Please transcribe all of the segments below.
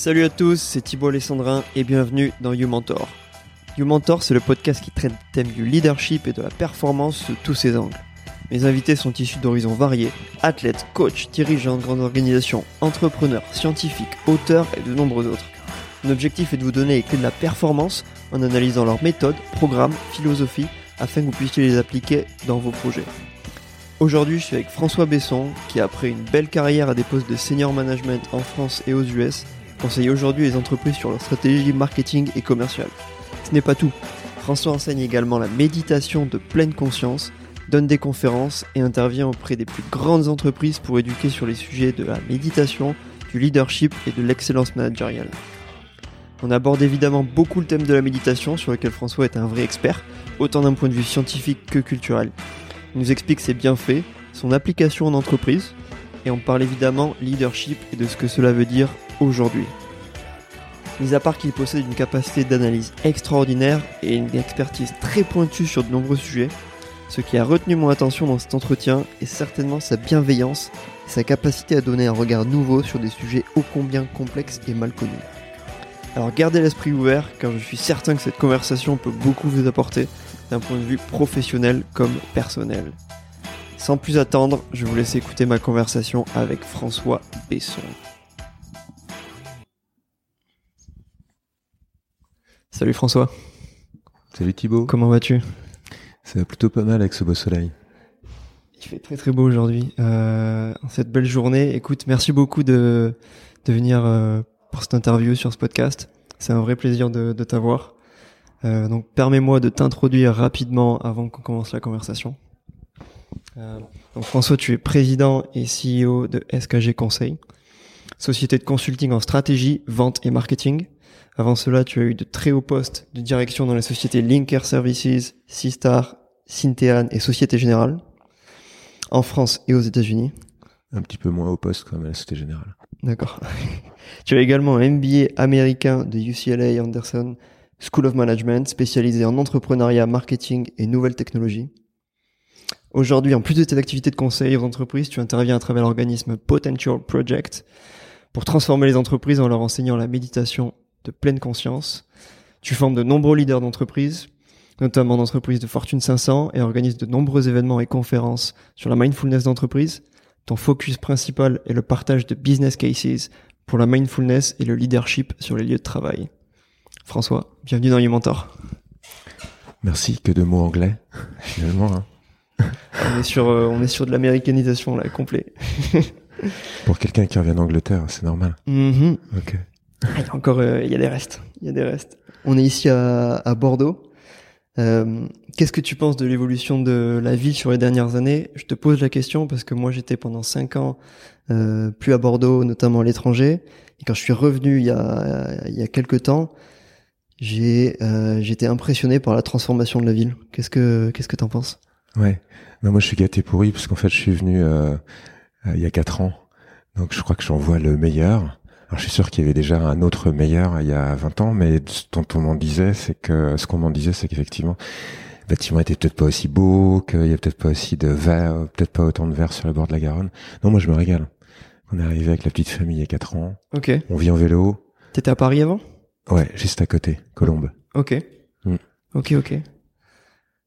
Salut à tous, c'est Thibaut Alessandrin et bienvenue dans You Mentor. You c'est le podcast qui traite le thème du leadership et de la performance sous tous ses angles. Mes invités sont issus d'horizons variés, athlètes, coachs, dirigeants de grandes organisations, entrepreneurs, scientifiques, auteurs et de nombreux autres. Mon objectif est de vous donner les clés de la performance en analysant leurs méthodes, programmes, philosophies, afin que vous puissiez les appliquer dans vos projets. Aujourd'hui, je suis avec François Besson, qui après une belle carrière à des postes de senior management en France et aux US, conseille aujourd'hui les entreprises sur leur stratégie marketing et commerciale. Ce n'est pas tout. François enseigne également la méditation de pleine conscience, donne des conférences et intervient auprès des plus grandes entreprises pour éduquer sur les sujets de la méditation, du leadership et de l'excellence managériale. On aborde évidemment beaucoup le thème de la méditation sur lequel François est un vrai expert, autant d'un point de vue scientifique que culturel. Il nous explique ses bienfaits, son application en entreprise, et on parle évidemment leadership et de ce que cela veut dire aujourd'hui. Mis à part qu'il possède une capacité d'analyse extraordinaire et une expertise très pointue sur de nombreux sujets, ce qui a retenu mon attention dans cet entretien est certainement sa bienveillance et sa capacité à donner un regard nouveau sur des sujets ô combien complexes et mal connus. Alors gardez l'esprit ouvert car je suis certain que cette conversation peut beaucoup vous apporter d'un point de vue professionnel comme personnel. Sans plus attendre, je vous laisse écouter ma conversation avec François Besson. Salut François, Salut Thibaut. comment vas-tu? Ça va plutôt pas mal avec ce beau soleil. Il fait très très beau aujourd'hui. Euh, cette belle journée, écoute, merci beaucoup de, de venir euh, pour cette interview sur ce podcast. C'est un vrai plaisir de, de t'avoir. Euh, donc permets-moi de t'introduire rapidement avant qu'on commence la conversation. Euh, donc François, tu es président et CEO de SKG Conseil, société de consulting en stratégie, vente et marketing. Avant cela, tu as eu de très hauts postes de direction dans les sociétés Linker Services, Seastar, Syntean et Société Générale, en France et aux États-Unis. Un petit peu moins au poste quand même à la Société Générale. D'accord. tu as également un MBA américain de UCLA Anderson School of Management, spécialisé en entrepreneuriat, marketing et nouvelles technologies. Aujourd'hui, en plus de tes activités de conseil aux entreprises, tu interviens à travers l'organisme Potential Project pour transformer les entreprises en leur enseignant la méditation de pleine conscience. Tu formes de nombreux leaders d'entreprises, notamment d'entreprises de Fortune 500 et organises de nombreux événements et conférences sur la mindfulness d'entreprise. Ton focus principal est le partage de business cases pour la mindfulness et le leadership sur les lieux de travail. François, bienvenue dans You Mentor. Merci, que de mots anglais, finalement. hein. On est sur, euh, on est sur de l'américanisation là, complet. Pour quelqu'un qui revient d'Angleterre, c'est normal. Mhm. Ok. Ah, Il y a encore, euh, il y a des restes. Il y a des restes. On est ici à, à Bordeaux. Euh, Qu'est-ce que tu penses de l'évolution de la ville sur les dernières années? Je te pose la question parce que moi j'étais pendant cinq ans euh, plus à Bordeaux, notamment à l'étranger. Et quand je suis revenu il y a, il y a quelques temps, j'ai euh, j'étais impressionné par la transformation de la ville. Qu'est-ce que qu'est-ce que t'en penses? Ouais. Non, moi, je suis gâté pourri parce qu'en fait, je suis venu euh, euh, il y a quatre ans. Donc, je crois que j'en vois le meilleur. Alors, je suis sûr qu'il y avait déjà un autre meilleur il y a 20 ans, mais ce dont on m'en disait, c'est que ce qu'on m'en disait, c'est qu'effectivement, le bâtiment était peut-être pas aussi beau, qu'il y avait peut-être pas aussi de verre, peut-être pas autant de verre sur le bord de la Garonne. Non, moi, je me régale. On est arrivé avec la petite famille il y a quatre ans. Ok. On vit en vélo. T'étais à Paris avant? Ouais, juste à côté, Colombe. Ok. Mm. Ok, ok.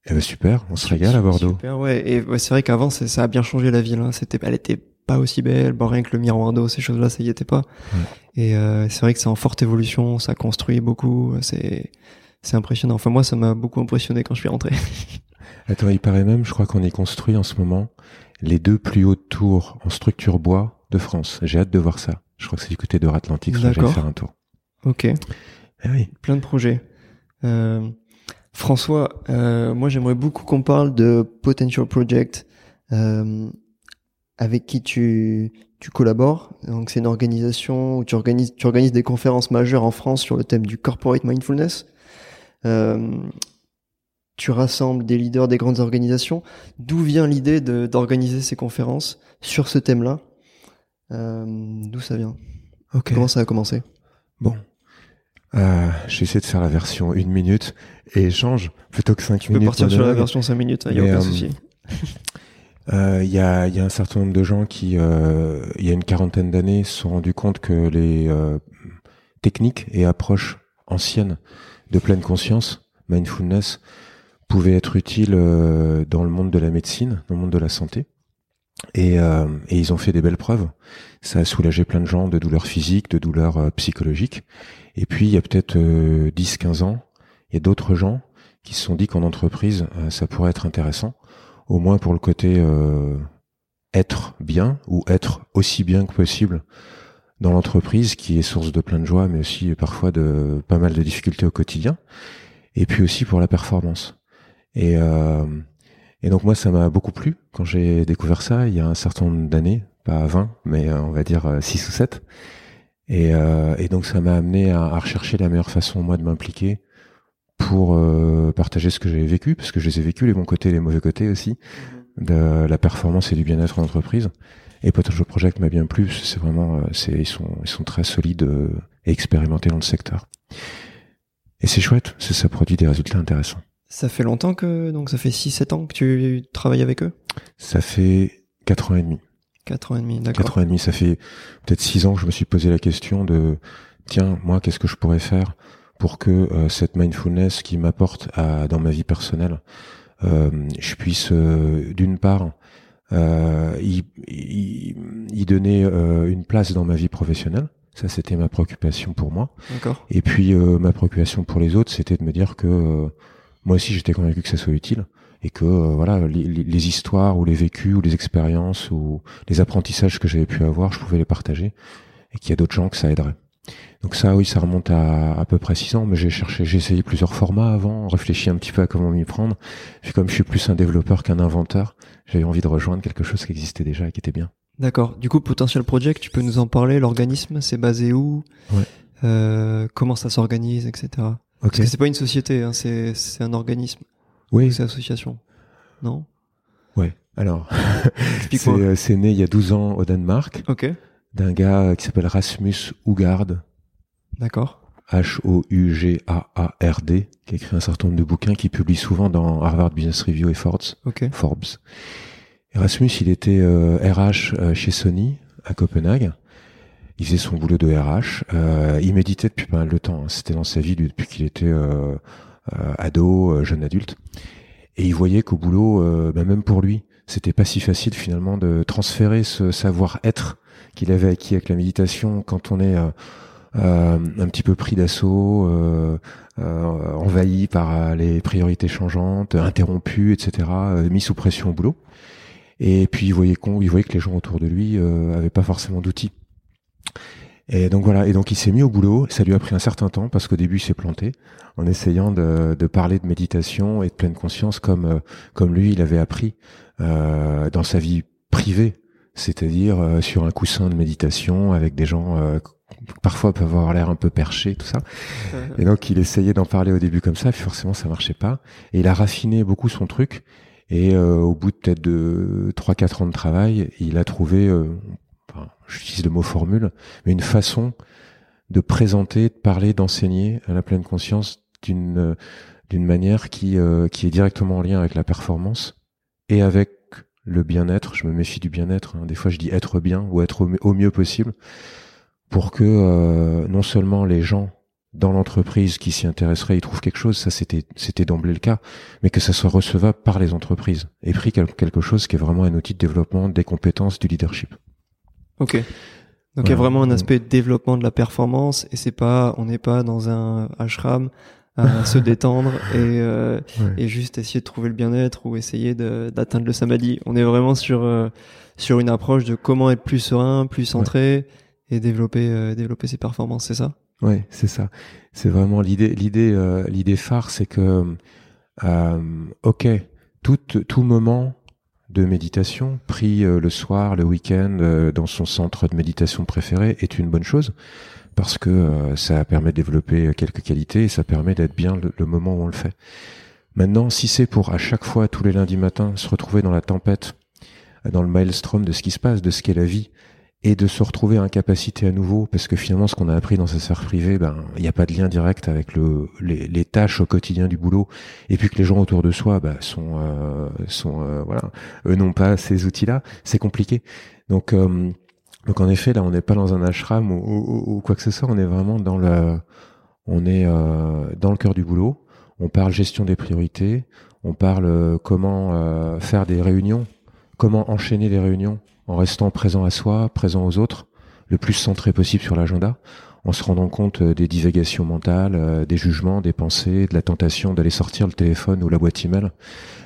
Eh ben super, on se régale à Bordeaux. Super, ouais. Et ouais, c'est vrai qu'avant, ça a bien changé la ville. Hein. C'était, elle était pas aussi belle. Bon, rien que le miroir d'eau, ces choses-là, ça y était pas. Et euh, c'est vrai que c'est en forte évolution. Ça construit beaucoup. C'est, c'est impressionnant. Enfin, moi, ça m'a beaucoup impressionné quand je suis rentré. Attends, il paraît même, je crois qu'on y construit en ce moment les deux plus hautes tours en structure bois de France. J'ai hâte de voir ça. Je crois que c'est du côté de Atlantique, j'aille D'accord. faire un tour. ok. Eh oui. Plein de projets. Euh, François, euh, moi, j'aimerais beaucoup qu'on parle de Potential Project. Euh, avec qui tu, tu collabores. Donc c'est une organisation où tu organises, tu organises des conférences majeures en France sur le thème du corporate mindfulness. Euh, tu rassembles des leaders des grandes organisations. D'où vient l'idée de- d'organiser ces conférences sur ce thème-là? Euh, D'où ça vient? Comment ça a commencé? Bon. Euh, je vais essayer de faire la version une minute et échange plutôt que cinq Tu peux minutes. partir sur la version 5 minutes, il n'y a aucun euh, souci. Euh, Il y, a, il y a un certain nombre de gens qui, euh, il y a une quarantaine d'années, se sont rendus compte que les, euh, techniques et approches anciennes de pleine conscience, mindfulness, pouvaient être utiles dans le monde de la médecine, dans le monde de la santé. Et, et, ils ont fait des belles preuves. Ça a soulagé plein de gens de douleurs physiques, de douleurs psychologiques. Et puis, il y a peut-être 10-15 ans, il y a d'autres gens qui se sont dit qu'en entreprise, ça pourrait être intéressant, au moins pour le côté être bien ou être aussi bien que possible dans l'entreprise qui est source de plein de joie mais aussi parfois de pas mal de difficultés au quotidien et puis aussi pour la performance. Et euh, et donc moi ça m'a beaucoup plu quand j'ai découvert ça il y a un certain nombre d'années pas 20 mais euh, on va dire 6 euh, ou 7 et, euh, et donc ça m'a amené à, à, rechercher la meilleure façon moi de m'impliquer pour euh, partager ce que j'avais vécu parce que je les ai vécu les bons côtés et les mauvais côtés aussi mmh de la performance et du bien-être en entreprise. Et Potential Project m'a bien plu. C'est vraiment, euh, c'est ils sont ils sont très solides euh, et expérimentés dans le secteur. Et c'est chouette, c'est ça produit des résultats intéressants. Ça fait longtemps que donc ça fait 6 7 ans que tu travailles avec eux? Ça fait 4 ans et demi. 4 ans et demi, d'accord. 4 ans et demi, ça fait peut-être 6 ans que je me suis posé la question de tiens, moi qu'est-ce que je pourrais faire pour que euh, cette mindfulness qui m'apporte dans ma vie personnelle euh, je puisse euh, d'une part euh, y, y, donner une place dans ma vie professionnelle. Ça, c'était ma préoccupation pour moi. Et puis ma préoccupation pour les autres, c'était de me dire que moi aussi, j'étais convaincu que ça soit utile et que voilà, les, les, histoires ou les vécus ou les expériences ou les apprentissages que j'avais pu avoir, je pouvais les partager et qu'il y a d'autres gens que ça aiderait. Donc ça, oui, ça remonte à à peu près six ans, mais j'ai cherché, j'ai essayé plusieurs formats avant, réfléchi un petit peu à comment m'y prendre. Puis comme je suis plus un développeur qu'un inventeur, j'avais envie de rejoindre quelque chose qui existait déjà et qui était bien. D'accord. Du coup, Potential Project, tu peux nous en parler L'organisme, c'est basé où? Ouais. euh, Comment ça s'organise, etc. Okay. Parce que c'est pas une société, hein, c'est c'est un organisme. Oui. C'est association. Non? Ouais. Alors, euh, c'est né il y a 12 ans au Danemark. Ok d'un gars qui s'appelle Rasmus Hugard. D'accord. H-O-U-G-A-A-R-D, qui a écrit un certain nombre de bouquins, qui publie souvent dans Harvard Business Review et Forbes. Forbes. Rasmus, il était RH euh, euh, chez Sony à Copenhague. Il faisait son boulot de RH. Euh, il méditait depuis pas mal de temps. Hein. C'était dans sa vie depuis qu'il était ado, jeune adulte. Et il voyait qu'au boulot, bah, même pour lui, c'était pas si facile finalement de transférer ce savoir-être qu'il avait acquis avec la méditation quand on est euh, euh un petit peu pris d'assaut, euh, euh, envahi par les priorités changeantes, interrompu, etc., mis sous pression au boulot. Et puis il voyait il voyait que les gens autour de lui euh, avaient pas forcément d'outils. Et donc voilà, et donc il s'est mis au boulot. Ça lui a pris un certain temps parce qu'au début il s'est planté en essayant de, de, parler de méditation et de pleine conscience comme comme lui il avait appris euh, dans sa vie privée c'est-à-dire euh, sur un coussin de méditation avec des gens euh, parfois peuvent avoir l'air un peu perchés, tout ça. Et donc il essayait d'en parler au début comme ça, puis forcément ça marchait pas. Et il a raffiné beaucoup son truc. Et euh, au bout de peut-être de 3-4 ans de travail, il a trouvé, enfin, j'utilise le mot formule, mais une façon de présenter, de parler, d'enseigner à la pleine conscience d'une d'une manière qui qui est directement en lien avec la performance et avec le bien-être, je me méfie du bien-être, hein. des fois je dis être bien ou être au, mieux possible, pour que euh, non seulement les gens dans l'entreprise qui s'y intéresseraient, ils trouvent quelque chose, ça c'était c'était d'emblée le cas, mais que ça soit recevable par les entreprises et pris quelque chose qui est vraiment un outil de développement des compétences du leadership. Ok. Donc il y a vraiment un aspect de développement de la performance et c'est pas, on n'est pas dans un ashram à se détendre et, euh, et juste essayer de trouver le bien-être ou essayer d'atteindre le samadhi. On est vraiment sur euh, sur une approche de comment être plus serein, plus centré développer euh, développer ses performances, c'est ça? Ouais, c'est ça. C'est vraiment l'idée l'idée l'idée phare, c'est que ok, tout tout moment de méditation pris le soir, le week-end dans son centre de méditation préféré est une bonne chose parce que euh, ça permet de développer quelques qualités et ça permet d'être bien le, moment où on le fait. Maintenant, si c'est pour à chaque fois, tous les lundis matins, se retrouver dans la tempête, dans le maelstrom de ce qui se passe, de ce qu'est la vie, et de se retrouver incapacité à nouveau, parce que finalement, ce qu'on a appris dans sa sphère privée, ben, il n'y a pas de lien direct avec le, les, tâches au quotidien du boulot, et puis que les gens autour de soi ben, sont, euh, sont euh, voilà, eux n'ont pas ces outils-là, c'est compliqué. Donc Donc en effet, là, on n'est pas dans un ashram ou, quoi que ce soit, on est vraiment dans le, on est euh, dans le cœur du boulot. On parle gestion des priorités, on parle euh, comment euh, faire des réunions, comment enchaîner des réunions en restant présent à soi, présent aux autres, le plus centré possible sur l'agenda en se rendant compte euh, des divagations mentales, euh, des jugements, des pensées, de la tentation d'aller sortir le téléphone ou la boîte email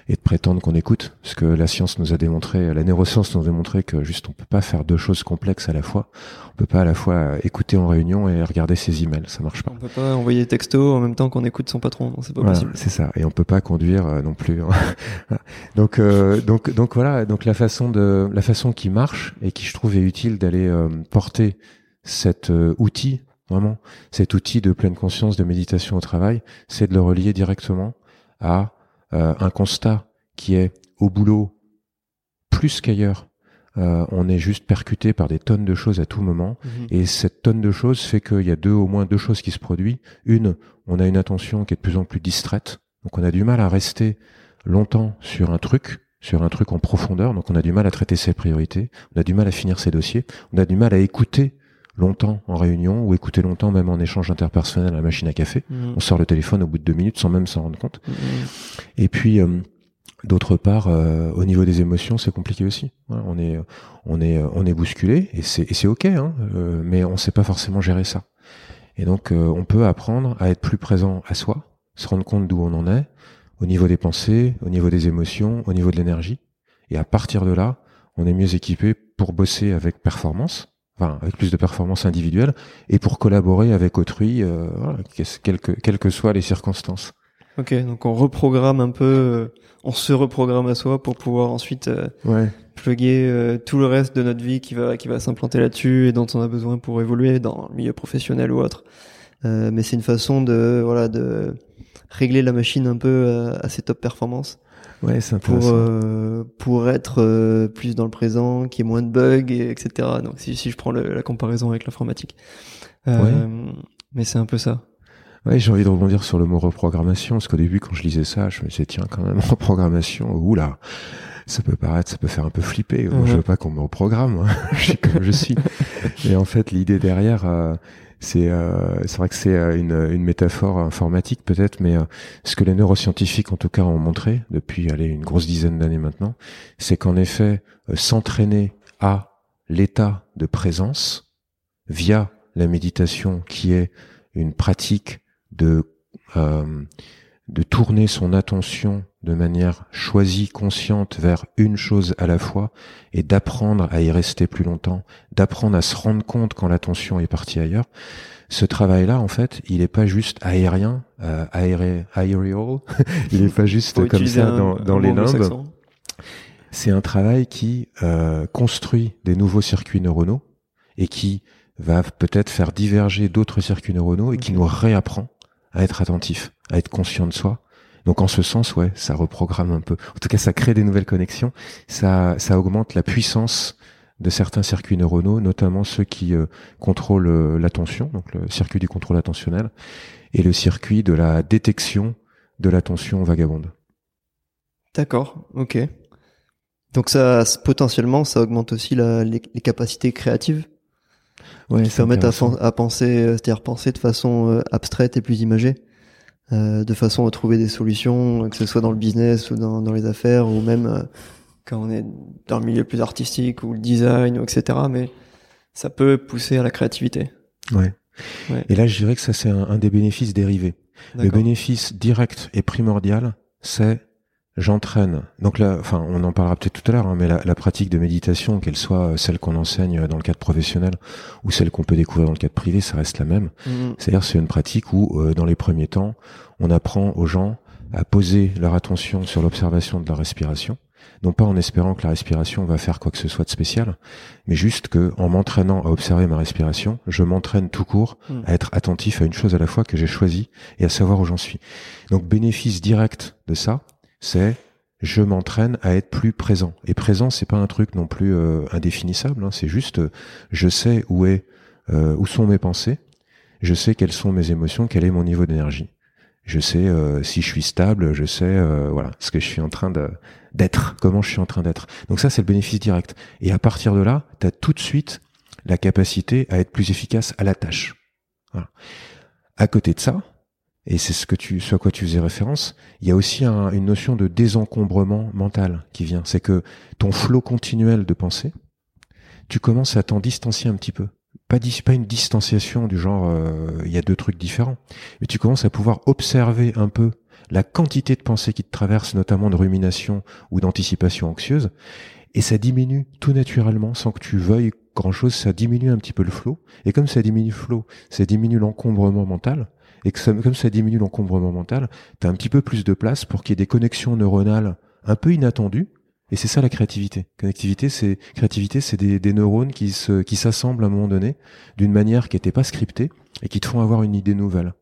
et de prétendre qu'on écoute, parce que la science nous a démontré, la neuroscience nous a démontré que juste on peut pas faire deux choses complexes à la fois. On peut pas à la fois écouter en réunion et regarder ses emails, ça marche pas. On peut pas envoyer des textos en même temps qu'on écoute son patron, c'est pas possible. C'est ça, et on peut pas conduire euh, non plus. Donc donc donc voilà, donc la façon de la façon qui marche et qui je trouve est utile d'aller porter cet outil Vraiment, cet outil de pleine conscience de méditation au travail, c'est de le relier directement à euh, un constat qui est au boulot plus qu'ailleurs. Euh, on est juste percuté par des tonnes de choses à tout moment, mhm. et cette tonne de choses fait qu'il y a deux, au moins deux choses qui se produisent. Une, on a une attention qui est de plus en plus distraite, donc on a du mal à rester longtemps sur un truc, sur un truc en profondeur, donc on a du mal à traiter ses priorités, on a du mal à finir ses dossiers, on a du mal à écouter longtemps en réunion ou écouter longtemps même en échange interpersonnel à la machine à café. Mm. On sort le téléphone au bout de deux minutes sans même s'en rendre compte. Mm. Et puis euh, d'autre part, euh, au niveau des émotions, c'est compliqué aussi. on est on est on est bousculé et c'est c'est ok, hein, euh, mais on sait pas forcément gérer ça. Et donc on peut apprendre à être plus présent à soi, se rendre compte d'où on en est, au niveau des pensées, au niveau des émotions, au niveau de l'énergie. Et à partir de là, on est mieux équipé pour bosser avec performance enfin, avec plus de performance individuelle, et pour collaborer avec autrui, euh, voilà, quelles, que, quelles que soient les circonstances. Ok, donc on reprogramme un peu, euh, on se reprogramme à soi pour pouvoir ensuite euh, ouais. plugger euh, tout le reste de notre vie qui va qui va s'implanter là-dessus et dont on a besoin pour évoluer dans le milieu professionnel ou autre. mais c'est une façon de voilà de régler la machine un peu à ses top performances Ouais, c'est pour euh, pour être euh, plus dans le présent, qu'il y ait moins de bugs, et, etc. Donc si si je prends la comparaison avec l'informatique, euh, ouais. mais c'est un peu ça. Ouais, j'ai envie de rebondir sur le mot reprogrammation, parce qu'au début, quand je lisais ça, je me disais tiens, quand même reprogrammation, oula, ça peut paraître, ça peut faire un peu flipper. Moi, je veux pas qu'on me reprogramme, hein. je suis comme je suis. Et en fait, l'idée derrière, euh, c'est euh, vrai que c'est euh, une, une métaphore informatique peut-être, mais euh, ce que les neuroscientifiques en tout cas ont montré depuis allez, une grosse dizaine d'années maintenant, c'est qu'en effet s'entraîner à l'état de présence via la méditation, qui est une pratique de de tourner son attention de manière choisie, consciente vers une chose à la fois et d'apprendre à y rester plus longtemps, d'apprendre à se rendre compte quand l'attention est partie ailleurs. Ce travail-là, en fait, il n'est pas juste aérien, euh, aéré, aerial, il n'est pas juste comme ça dans, dans les limbes. C'est un travail qui euh, construit des nouveaux circuits neuronaux et qui va peut-être faire diverger d'autres circuits neuronaux et qui nous réapprend à être attentif, à être conscient de soi. Donc en ce sens, ouais, ça reprogramme un peu. En tout cas, ça crée des nouvelles connexions, ça, ça augmente la puissance de certains circuits neuronaux, notamment ceux qui euh, contrôlent euh, l'attention, donc le circuit du contrôle attentionnel, et le circuit de la détection de l'attention vagabonde. D'accord, ok. Donc ça, potentiellement, ça augmente aussi la, les, capacités créatives ouais, qui permettent à, à, penser, euh, c'est-à-dire penser de façon abstraite et plus imagée. Euh, de façon à trouver des solutions, que ce soit dans le business ou dans, dans les affaires, ou même euh, quand on est dans le milieu plus artistique ou le design, ou etc. Mais ça peut pousser à la créativité. Ouais. ouais. Et là, je dirais que ça, c'est un, un, des bénéfices dérivés. Le bénéfice direct et primordial, c'est j'entraîne. Donc là, enfin, on en parlera peut-être tout à l'heure, hein, mais la, la, pratique de méditation, qu'elle soit celle qu'on enseigne dans le cadre professionnel ou celle qu'on peut découvrir dans le cadre privé, ça reste la même. Mm-hmm. C'est-à-dire, c'est une pratique où, euh, dans les premiers temps, on apprend aux gens à poser leur attention sur l'observation de la respiration, non pas en espérant que la respiration va faire quoi que ce soit de spécial, mais juste que en m'entraînant à observer ma respiration, je m'entraîne tout court mm. à être attentif à une chose à la fois que j'ai choisi et à savoir où j'en suis. Donc bénéfice direct de ça, c'est je m'entraîne à être plus présent. Et présent, c'est pas un truc non plus euh, indéfinissable. Hein, c'est juste, je sais où est, euh, où sont mes pensées, je sais quelles sont mes émotions, quel est mon niveau d'énergie. Je sais euh, si je suis stable, je sais voilà ce que je suis en train d'être, comment je suis en train d'être. Donc ça, c'est le bénéfice direct. Et à partir de là, tu as tout de suite la capacité à être plus efficace à la tâche. Voilà. À côté de ça, et c'est ce que tu, ce à quoi tu faisais référence, il y a aussi une notion de désencombrement mental qui vient. C'est que ton flot continuel de pensée, tu commences à t'en distancier un petit peu. Pas, une distanciation du genre, euh, il y a deux trucs différents, mais tu commences à pouvoir observer un peu la quantité de pensées qui te traversent, notamment de rumination ou d'anticipation anxieuse, et ça diminue tout naturellement, sans que tu veuilles grand chose, ça diminue un petit peu le flot, et comme ça diminue le flot, ça diminue l'encombrement mental, et que ça, comme ça diminue l'encombrement mental, tu as un petit peu plus de place pour qu'il y ait des connexions neuronales un peu inattendues, et c'est ça la créativité. Connectivité, c'est créativité, c'est des, des, neurones qui se, qui s'assemblent à un moment donné d'une manière qui n'était pas scriptée et qui te font avoir une idée nouvelle.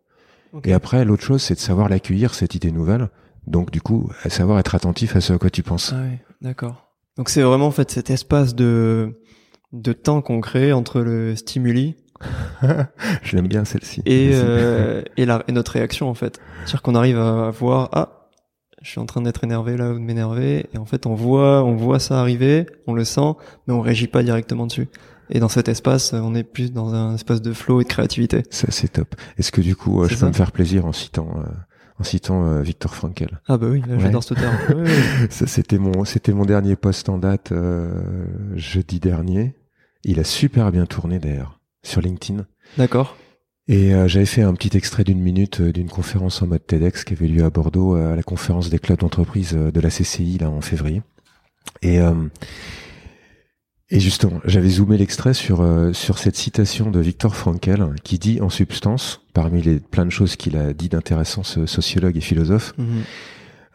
Et après, l'autre chose, c'est de savoir l'accueillir cette idée nouvelle. Donc, du coup, à savoir être attentif à ce à quoi tu penses. Ah oui, d'accord. Donc, c'est vraiment en fait cet espace de de temps qu'on crée entre le stimuli. Je l'aime bien celle-ci. Et euh, et, la, et notre réaction en fait. C'est-à-dire qu'on arrive à voir ah je suis en train d'être énervé là ou de m'énerver et en fait on voit on voit ça arriver, on le sent mais on réagit pas directement dessus. Et dans cet espace, on est plus dans un espace de flow et de créativité. Ça c'est top. Est-ce que du coup, euh, je peux me faire plaisir en citant euh, en citant euh, Victor Frankel Ah bah oui, j'adore ce terme. ça c'était mon c'était mon dernier post en date jeudi dernier. Il a super bien tourné d'ailleurs sur LinkedIn. D'accord. Et j'avais fait un petit extrait d'une minute d'une conférence en mode TEDx qui avait lieu à Bordeaux à la conférence des clubs d'entreprise de la CCI là en février. Et et justement, j'avais zoomé l'extrait sur euh, sur cette citation de Victor Frankel qui dit en substance, parmi les plein de choses qu'il a dit d'intéressant, ce sociologue et philosophe, mhm.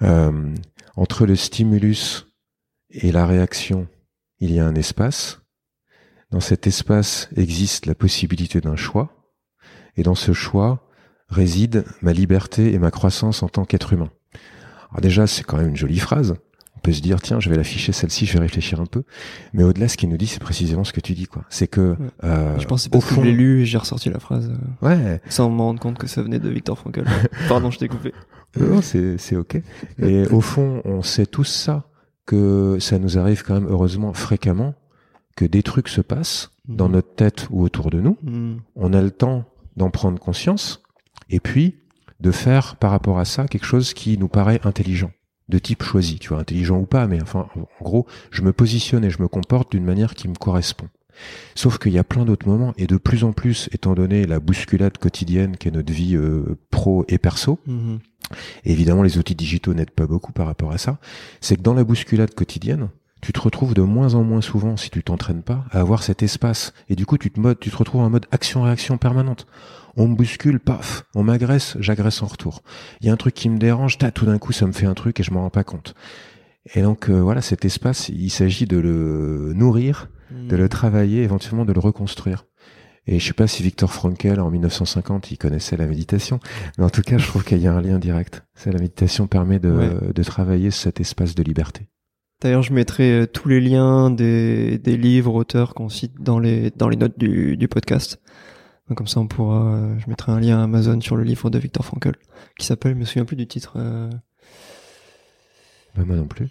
euh, entre le stimulus et la réaction, il y a un espace. Dans cet espace existe la possibilité d'un choix, et dans ce choix réside ma liberté et ma croissance en tant qu'être humain. Alors déjà, c'est quand même une jolie phrase. On peut se dire tiens je vais l'afficher celle-ci je vais réfléchir un peu. Mais au-delà ce qu'il nous dit c'est précisément ce que tu dis quoi. C'est que euh, je pense c'est parce que je l'ai lu et j'ai ressorti la phrase euh, ouais. sans me rendre compte que ça venait de Victor Frankl. Pardon je t'ai coupé. Non c'est c'est ok. Et au fond on sait tous ça que ça nous arrive quand même heureusement fréquemment que des trucs se passent dans mhm. notre tête ou autour de nous mhm. on a le temps d'en prendre conscience et puis de faire par rapport à ça quelque chose qui nous paraît intelligent de type choisi, tu vois, intelligent ou pas, mais enfin, en gros, je me positionne et je me comporte d'une manière qui me correspond. Sauf qu'il y a plein d'autres moments, et de plus en plus, étant donné la bousculade quotidienne qu'est notre vie euh, pro et perso, mhm. évidemment les outils digitaux n'aident pas beaucoup par rapport à ça, c'est que dans la bousculade quotidienne, tu te retrouves de moins en moins souvent, si tu t'entraînes pas, à avoir cet espace. Et du coup, tu te, mode, tu te retrouves en mode action-réaction permanente on me bouscule, paf, on m'agresse, j'agresse en retour. Il y a un truc qui me dérange, ta, tout d'un coup ça me fait un truc et je m'en rends pas compte. Et donc euh, voilà, cet espace, il s'agit de le nourrir, de le hmm. travailler, éventuellement de le reconstruire. Et je sais pas si Victor Frankel en 1950 il connaissait la méditation, mais en tout cas je trouve qu'il y a un lien direct. C'est la méditation permet de, de travailler cet espace de liberté. D'ailleurs, je mettrai euh, tous les liens des, des livres, auteurs qu'on cite dans les dans les notes du, du podcast. Comme ça, on pourra. Euh, je mettrai un lien Amazon sur le livre de Victor Frankl, qui s'appelle. Je me souviens plus du titre. Euh... Bah, moi non plus.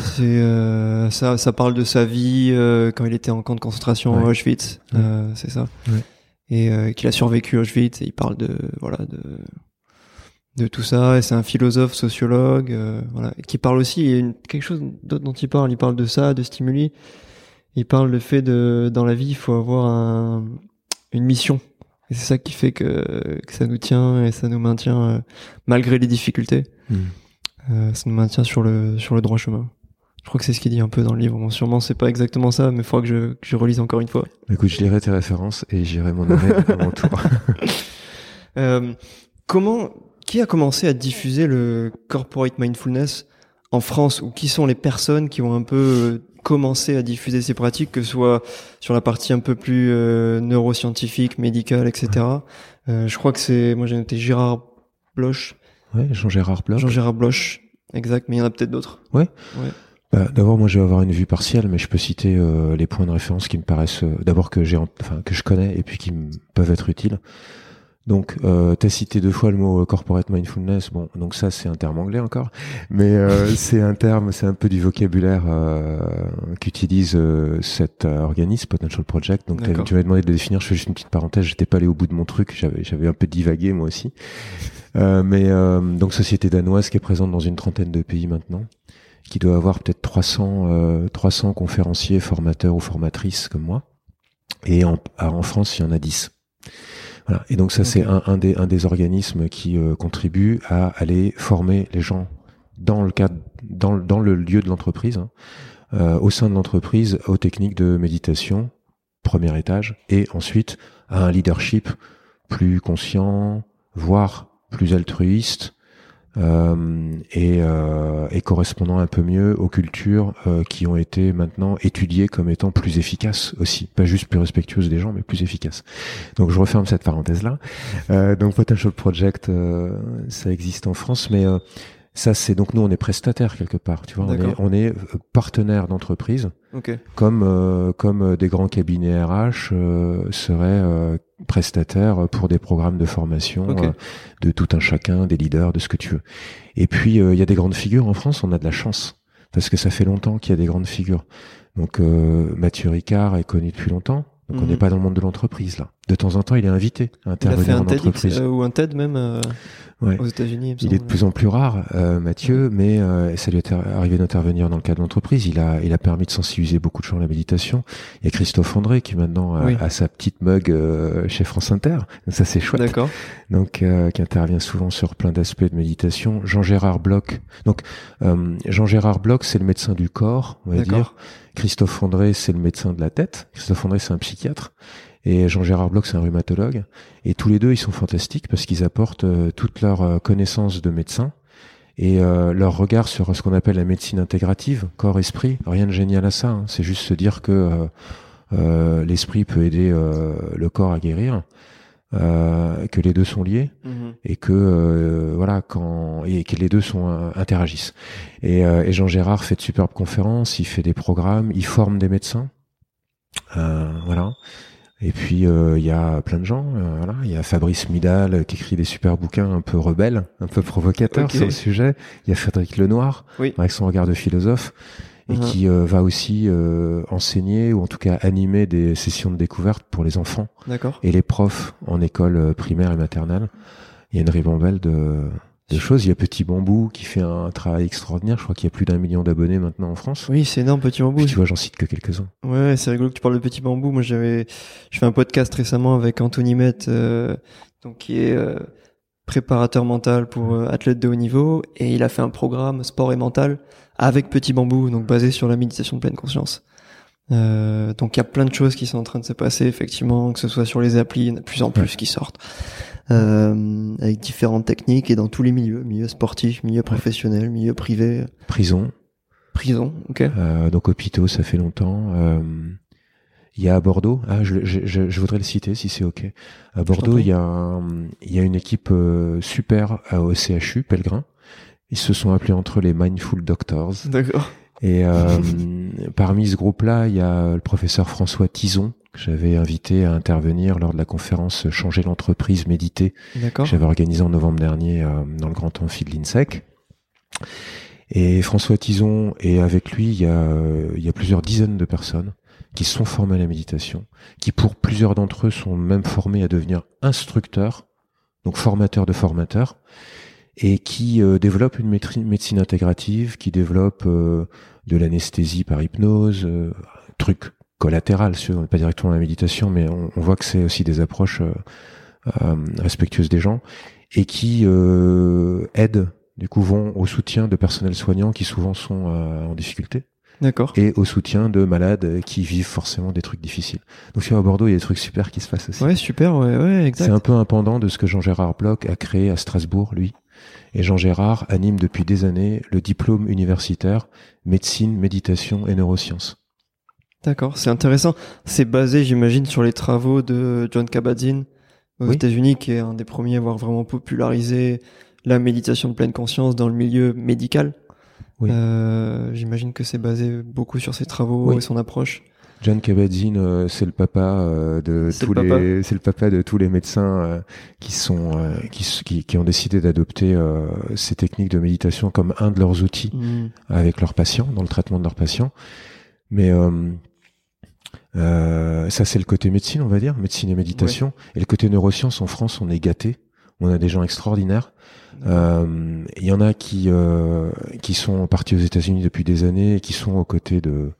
C'est euh, ça, ça parle de sa vie euh, quand il était en camp de concentration à Auschwitz, c'est ça. Et qu'il a survécu à Auschwitz. Et il parle de voilà de de tout ça. Et c'est un philosophe, sociologue, voilà, qui parle aussi. Il y a quelque chose d'autre dont il parle. Il parle de ça, de stimuli. Il parle le fait de dans la vie, il faut avoir un, une mission et c'est ça qui fait que, que, ça nous tient et ça nous maintient euh, malgré les difficultés. Hmm. Euh, ça nous maintient sur le sur le droit chemin. Je crois que c'est ce qu'il dit un peu dans le livre. Bon, sûrement c'est pas exactement ça, mais il faudra que je, que je relise encore une fois. Écoute, je lirai tes références et j'irai mon arrêt à mon tour. euh, comment, qui a commencé à diffuser le corporate mindfulness en France ou qui sont les personnes qui ont un peu commencer à diffuser ces pratiques, que ce soit sur la partie un peu plus euh, neuroscientifique, médicale, etc. Euh, je crois que c'est, moi j'ai noté Gérard Bloch. Ouais, Jean-Gérard Bloch. Jean-Gérard Bloch, exact, mais il y en a peut-être d'autres. Ouais. ouais. Bah, d'abord, moi, je vais avoir une vue partielle, mais je peux citer euh, les points de référence qui me paraissent, d'abord que j'ai, enfin que je connais et puis qui me peuvent être utiles. Donc, euh, tu as cité deux fois le mot corporate mindfulness. Bon, donc ça, c'est un terme anglais encore, mais euh, c'est un terme, c'est un peu du vocabulaire euh, qu'utilise euh, cet euh, organisme Potential Project. Donc, tu m'as demandé de le définir. Je fais juste une petite parenthèse. J'étais pas allé au bout de mon truc. J'avais, j'avais un peu divagué moi aussi. Euh, mais euh, donc, société danoise qui est présente dans une trentaine de pays maintenant, qui doit avoir peut-être 300, euh, 300 conférenciers, formateurs ou formatrices comme moi. Et en, en France, il y en a 10. Voilà. Et donc ça, c'est un, un, des, un des organismes qui euh, contribue à aller former les gens dans le cadre, dans, le- dans le lieu de l'entreprise, hein, euh, au sein de l'entreprise, aux techniques de méditation, premier étage, et ensuite à un leadership plus conscient, voire plus altruiste, euh, et, euh, et correspondant un peu mieux aux cultures euh, qui ont été maintenant étudiées comme étant plus efficaces aussi, pas juste plus respectueuses des gens, mais plus efficaces. Donc je referme cette parenthèse là. Euh, donc Potential Project, euh, ça existe en France, mais ça c'est donc nous on est prestataire quelque part, tu vois, on est, on est euh, partenaire d'entreprise Ok. comme euh, comme euh, des grands cabinets RH euh, seraient euh, prestataires pour des programmes de formation Ok. euh, de tout un chacun, des leaders, de ce que tu veux. Et puis euh, il y a des grandes figures en France, on a de la chance parce que ça fait longtemps qu'il y a des grandes figures. Donc euh, Mathieu Ricard est connu depuis longtemps. Donc on Mhm. n'est pas dans le monde de l'entreprise là. De temps en temps, il est invité à Il a intervenir fait un en TEDx entreprise. euh, ou un TED même euh, Ouais. aux États-Unis. Il est de plus en plus rare, euh, Mathieu, mais euh, ça lui est arrivé d'intervenir dans le cadre de l'entreprise. Il a, il a permis de sensibiliser beaucoup de gens à la méditation. Il y a Christophe André qui maintenant a, Oui. a sa petite mug chez France Inter. Donc ça c'est chouette. D'accord. Donc qui intervient souvent sur plein d'aspects de méditation. Jean-Gérard Bloch. Donc Jean-Gérard Bloch c'est le médecin du corps, on va dire. Christophe André c'est le médecin de la tête. Christophe André c'est un psychiatre. Et Jean-Gérard Bloch, c'est un rhumatologue. Et tous les deux, ils sont fantastiques parce qu'ils apportent euh, toute leur euh, connaissance de médecin et euh, leur regard sur ce qu'on appelle la médecine intégrative, corps-esprit. Rien de génial à ça. hein. C'est juste se dire que euh, euh, l'esprit peut aider le corps à guérir, que les deux sont liés Mhm. et que voilà quand et que les deux sont interagissent. Et, et Jean Gérard fait de superbes conférences, il fait des programmes, il forme des médecins, voilà. Et puis euh, il y a plein de gens, euh, voilà. Il y a Fabrice Midal euh, qui écrit des super bouquins un peu rebelles, un peu provocateurs sur le sujet. Il y a Frédéric Lenoir Oui. avec son regard de philosophe et Mhm. qui euh, va aussi euh, enseigner ou en tout cas animer des sessions de découverte pour les enfants et les profs en école primaire et maternelle. Il y a une ribambelle de, de choses. Il y a Petit Bambou qui fait un travail extraordinaire. Je crois qu'il y a plus d'un million d'abonnés maintenant en France. Oui, c'est énorme, petit bambou. Puis tu vois, j'en cite que quelques-uns. Ouais, ouais, c'est rigolo que tu parles de petit bambou. Moi, j'avais, je fais un podcast récemment avec Anthony Met, euh, donc qui est euh, préparateur mental pour euh, athlètes de haut niveau, et il a fait un programme sport et mental avec petit bambou, donc basé sur la méditation de pleine conscience. Euh, donc il y a plein de choses qui sont en train de se passer, effectivement, que ce soit sur les applis, il y en a de plus en plus qui sortent, euh, avec différentes techniques et dans tous les milieux, milieu sportif, milieu professionnel, milieu privé, Prison, prison, ok. euh, donc hôpitaux, ça fait longtemps. Euh, il y a à Bordeaux, ah, je, je, je, je voudrais le citer si c'est ok. À Bordeaux, il y a, un- il y a une équipe euh, super à- au CHU, Pellegrin. Ils se sont appelés entre les Mindful Doctors. D'accord. Et euh, parmi ce groupe-là, il y a le professeur François Tison, que j'avais invité à intervenir lors de la conférence Changer l'entreprise, méditer, que j'avais organisée en novembre dernier euh, dans le grand amphi de l'INSEC. Et François Tison, et avec lui, il y, a, il y a plusieurs dizaines de personnes qui sont formées à la méditation, qui pour plusieurs d'entre eux sont même formés à devenir instructeurs, donc formateurs de formateurs, et qui euh, développent une médecine intégrative, qui développent euh, de l'anesthésie par hypnose, euh, truc collatéral, si on n'est pas directement dans la méditation, mais on, on voit que c'est aussi des approches euh, euh, respectueuses des gens, et qui euh, aident, du coup, vont au soutien de personnels soignants qui souvent sont euh, en difficulté D'accord. et au soutien de malades qui vivent forcément des trucs difficiles. Donc sur à Bordeaux, il y a des trucs super qui se passent aussi. Ouais, super, ouais, ouais, exact. C'est un peu un pendant de ce que Jean-Gérard Bloch a créé à Strasbourg, lui. Et Jean-Gérard anime depuis des années le diplôme universitaire médecine, méditation et neurosciences. D'accord, c'est intéressant. C'est basé, j'imagine, sur les travaux de John Kabat-Zinn aux Oui. États-Unis, qui est un des premiers à avoir vraiment popularisé la méditation de pleine conscience dans le milieu médical. Oui. Euh, j'imagine que c'est basé beaucoup sur ses travaux Oui. et son approche. John Kabat-Zinn, euh, c'est le papa euh, de C'est tous le papa. les, c'est le papa de tous les médecins euh, qui sont, qui, qui, qui ont décidé d'adopter ces techniques de méditation comme un de leurs outils Mm. avec leurs patients, dans le traitement de leurs patients. Mais euh, ça, c'est le côté médecine, on va dire, médecine et méditation. Et le côté neurosciences, en France, on est gâté. On a des gens extraordinaires. Euh, Il y en a qui euh, qui sont partis aux États-Unis depuis des années, et qui sont aux côtés de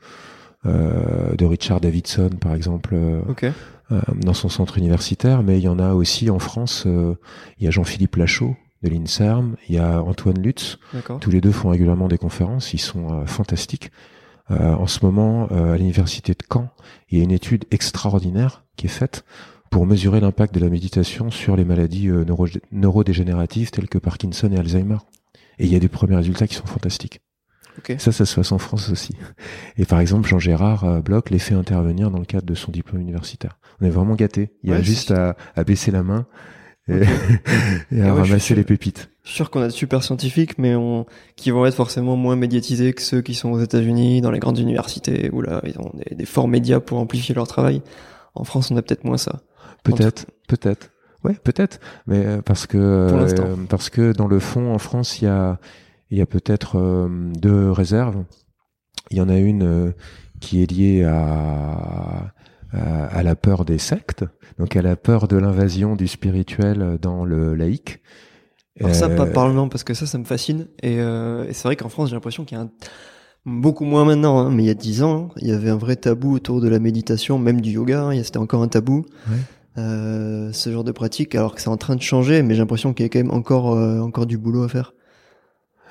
euh, de Richard Davidson, par exemple, Ok. euh, dans son centre universitaire. Mais il y en a aussi en France. euh, Il y a Jean-Philippe Lachaud de l'Inserm, il y a Antoine Lutz. Tous les deux font régulièrement des conférences. Ils sont fantastiques. Euh, en ce moment, euh, à l'université de Caen, il y a une étude extraordinaire qui est faite pour mesurer l'impact de la méditation sur les maladies euh, neuro- neurodégénératives telles que Parkinson et Alzheimer. Et il y a des premiers résultats qui sont fantastiques. Ça, ça se passe en France aussi. Et par exemple, Jean Gérard euh, Bloch les fait intervenir dans le cadre de son diplôme universitaire. On est vraiment gâtés. Il y a juste à baisser la main et, à Ah ouais, je suis ramasser les pépites. Je suis sûr qu'on a de super scientifiques, mais on... qui vont être forcément moins médiatisés que ceux qui sont aux États-Unis, dans les grandes universités, où là, ils ont des, des forts médias pour amplifier leur travail. En France, on a peut-être moins ça. Peut-être, peut-être. Ouais, peut-être. Mais euh, parce que Pour euh, parce que dans le fond, en France, il y a il y a peut-être euh, deux réserves. Il y en a une euh, qui est liée à, à à la peur des sectes, donc à la peur de l'invasion du spirituel dans le laïque. Alors ça, pas Euh, parlement, parce que ça, ça me fascine. Et, euh, et c'est vrai qu'en France, j'ai l'impression qu'il y a un... beaucoup moins maintenant, hein, mais il y a dix ans, il y avait un vrai tabou autour de la méditation, même du yoga. hein, C'était encore un tabou. Ouais. Euh, ce genre de pratique, alors que c'est en train de changer, mais j'ai l'impression qu'il y a quand même encore euh, encore du boulot à faire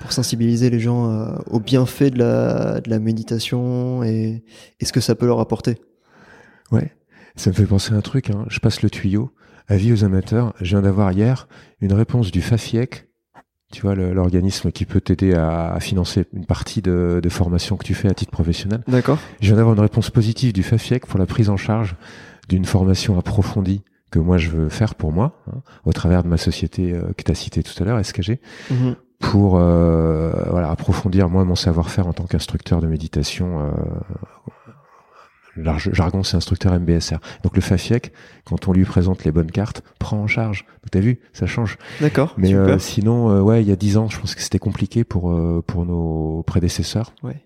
pour sensibiliser les gens euh, aux bienfaits de la de la méditation et, et ce que ça peut leur apporter. Ouais, ça me fait penser à un truc. Hein. Je passe le tuyau. Avis aux amateurs. Je viens d'avoir hier une réponse du FAFIEC. Tu vois, l'organisme qui peut t'aider à, à financer une partie de, de formation que tu fais à titre professionnel. D'accord. Je viens d'avoir une réponse positive du FAFIEC pour la prise en charge d'une formation approfondie que moi je veux faire pour moi, hein, au travers de ma société euh, que tu as citée tout à l'heure, SKG, Mhm. pour euh, voilà, approfondir moi mon savoir-faire en tant qu'instructeur de méditation. Euh, large jargon, c'est instructeur MBSR. Donc le FAFIEC, quand on lui présente les bonnes cartes, prend en charge. Donc t'as vu, ça change. D'accord. Mais euh, sinon, euh, ouais, il y a dix ans, je pense que c'était compliqué pour euh, pour nos prédécesseurs. Ouais.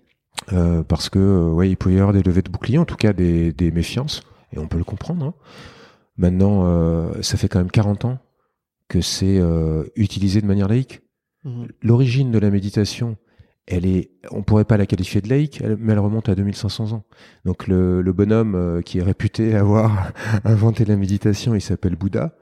Euh, parce que euh, ouais, il pouvait y avoir des levées de boucliers, en tout cas des, des méfiances, et on peut le comprendre. hein. Maintenant, euh, ça fait quand même 40 ans que c'est euh, utilisé de manière laïque. Mhm. L'origine de la méditation, elle est, on pourrait pas la qualifier de laïque, mais elle remonte à 2500 ans. Donc le, le bonhomme euh, qui est réputé avoir inventé la méditation, il s'appelle Bouddha.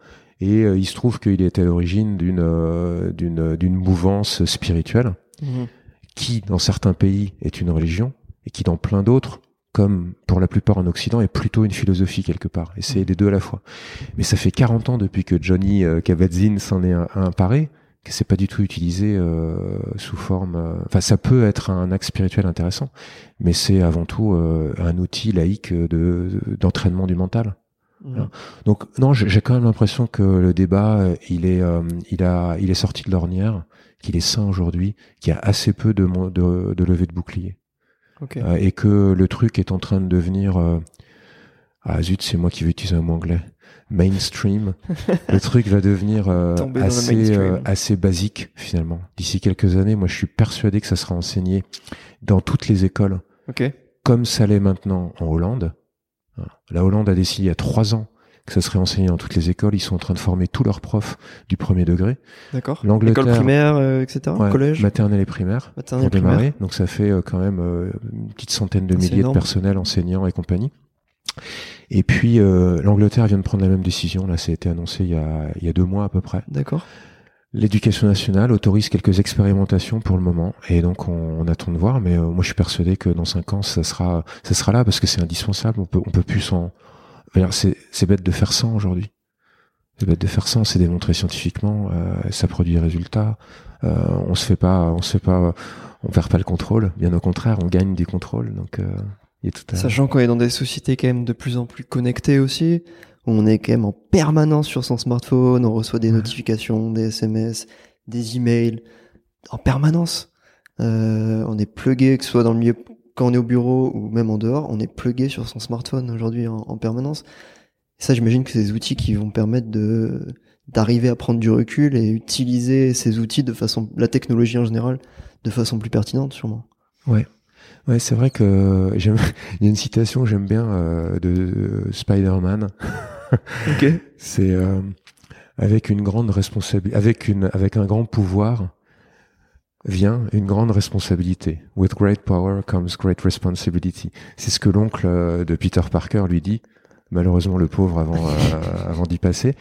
Et euh, il se trouve qu'il est à l'origine d'une euh, d'une d'une mouvance spirituelle Mhm. qui, dans certains pays, est une religion, et qui, dans plein d'autres, comme pour la plupart en Occident, est plutôt une philosophie quelque part. Et c'est les deux à la fois. Mais ça fait 40 ans depuis que Johnny Kabat-Zinn s'en est un- imparé, que c'est pas du tout utilisé euh, sous forme... euh, Enfin, ça peut être un axe spirituel intéressant, mais c'est avant tout euh, un outil laïque de- de- d'entraînement du mental. Mhm. Donc non, j'ai quand même l'impression que le débat, euh, il est, euh, il a, il est sorti de l'ornière, qu'il est sain aujourd'hui, qu'il y a assez peu de, de, de levée de bouclier, Ok. Euh, et que le truc est en train de devenir, euh, ah zut, c'est moi qui vais utiliser un mot anglais, mainstream. le truc va devenir euh, assez, euh, assez basique finalement. D'ici quelques années, moi, je suis persuadé que ça sera enseigné dans toutes les écoles Ok. comme ça l'est maintenant en Hollande. La Hollande a décidé il y a trois ans que ça serait enseigné dans toutes les écoles. Ils sont en train de former tous leurs profs du premier degré. D'accord. L'Angleterre- École primaire, euh, etc. Ouais, Collège. maternelle et primaire. Maternelle, pour démarrer. Donc ça fait euh, quand même euh, une petite centaine de milliers énorme. de personnels, enseignants et compagnie. Et puis euh, l'Angleterre vient de prendre la même décision. Là, ça a été annoncé il y a, il y a deux mois à peu près. D'accord. L'éducation nationale autorise quelques expérimentations pour le moment, et donc on, on attend de voir. Mais euh, moi, je suis persuadé que dans cinq ans, ça sera, ça sera là parce que c'est indispensable. On peut, on peut plus s'en. C'est, c'est bête de faire sans aujourd'hui. C'est bête de faire sans. C'est démontré scientifiquement. euh, ça produit des résultats. Euh, on se fait pas, on se fait pas, on perd pas le contrôle. Bien au contraire, on gagne du contrôle. Donc, tout à. Sachant qu'on est dans des sociétés quand même de plus en plus connectées aussi, où on est quand même en permanence sur son smartphone, on reçoit des Ouais. notifications, des SMS, des emails, en permanence. Euh, on est plugué, que ce soit dans le milieu quand on est au bureau ou même en dehors, on est plugué sur son smartphone aujourd'hui en, en permanence. ça, j'imagine que c'est des outils qui vont permettre de d'arriver à prendre du recul et utiliser ces outils de façon, la technologie en général, de façon plus pertinente, sûrement. Ouais. Ouais, c'est vrai que j'aime. Il y a une citation que j'aime bien euh, de Spider-Man. ok. C'est euh, avec une grande responsabilité, avec une, avec un grand pouvoir vient une grande responsabilité. With great power comes great responsibility. C'est ce que l'oncle euh, de Peter Parker lui dit. Malheureusement, le pauvre avant, avant d'y passer.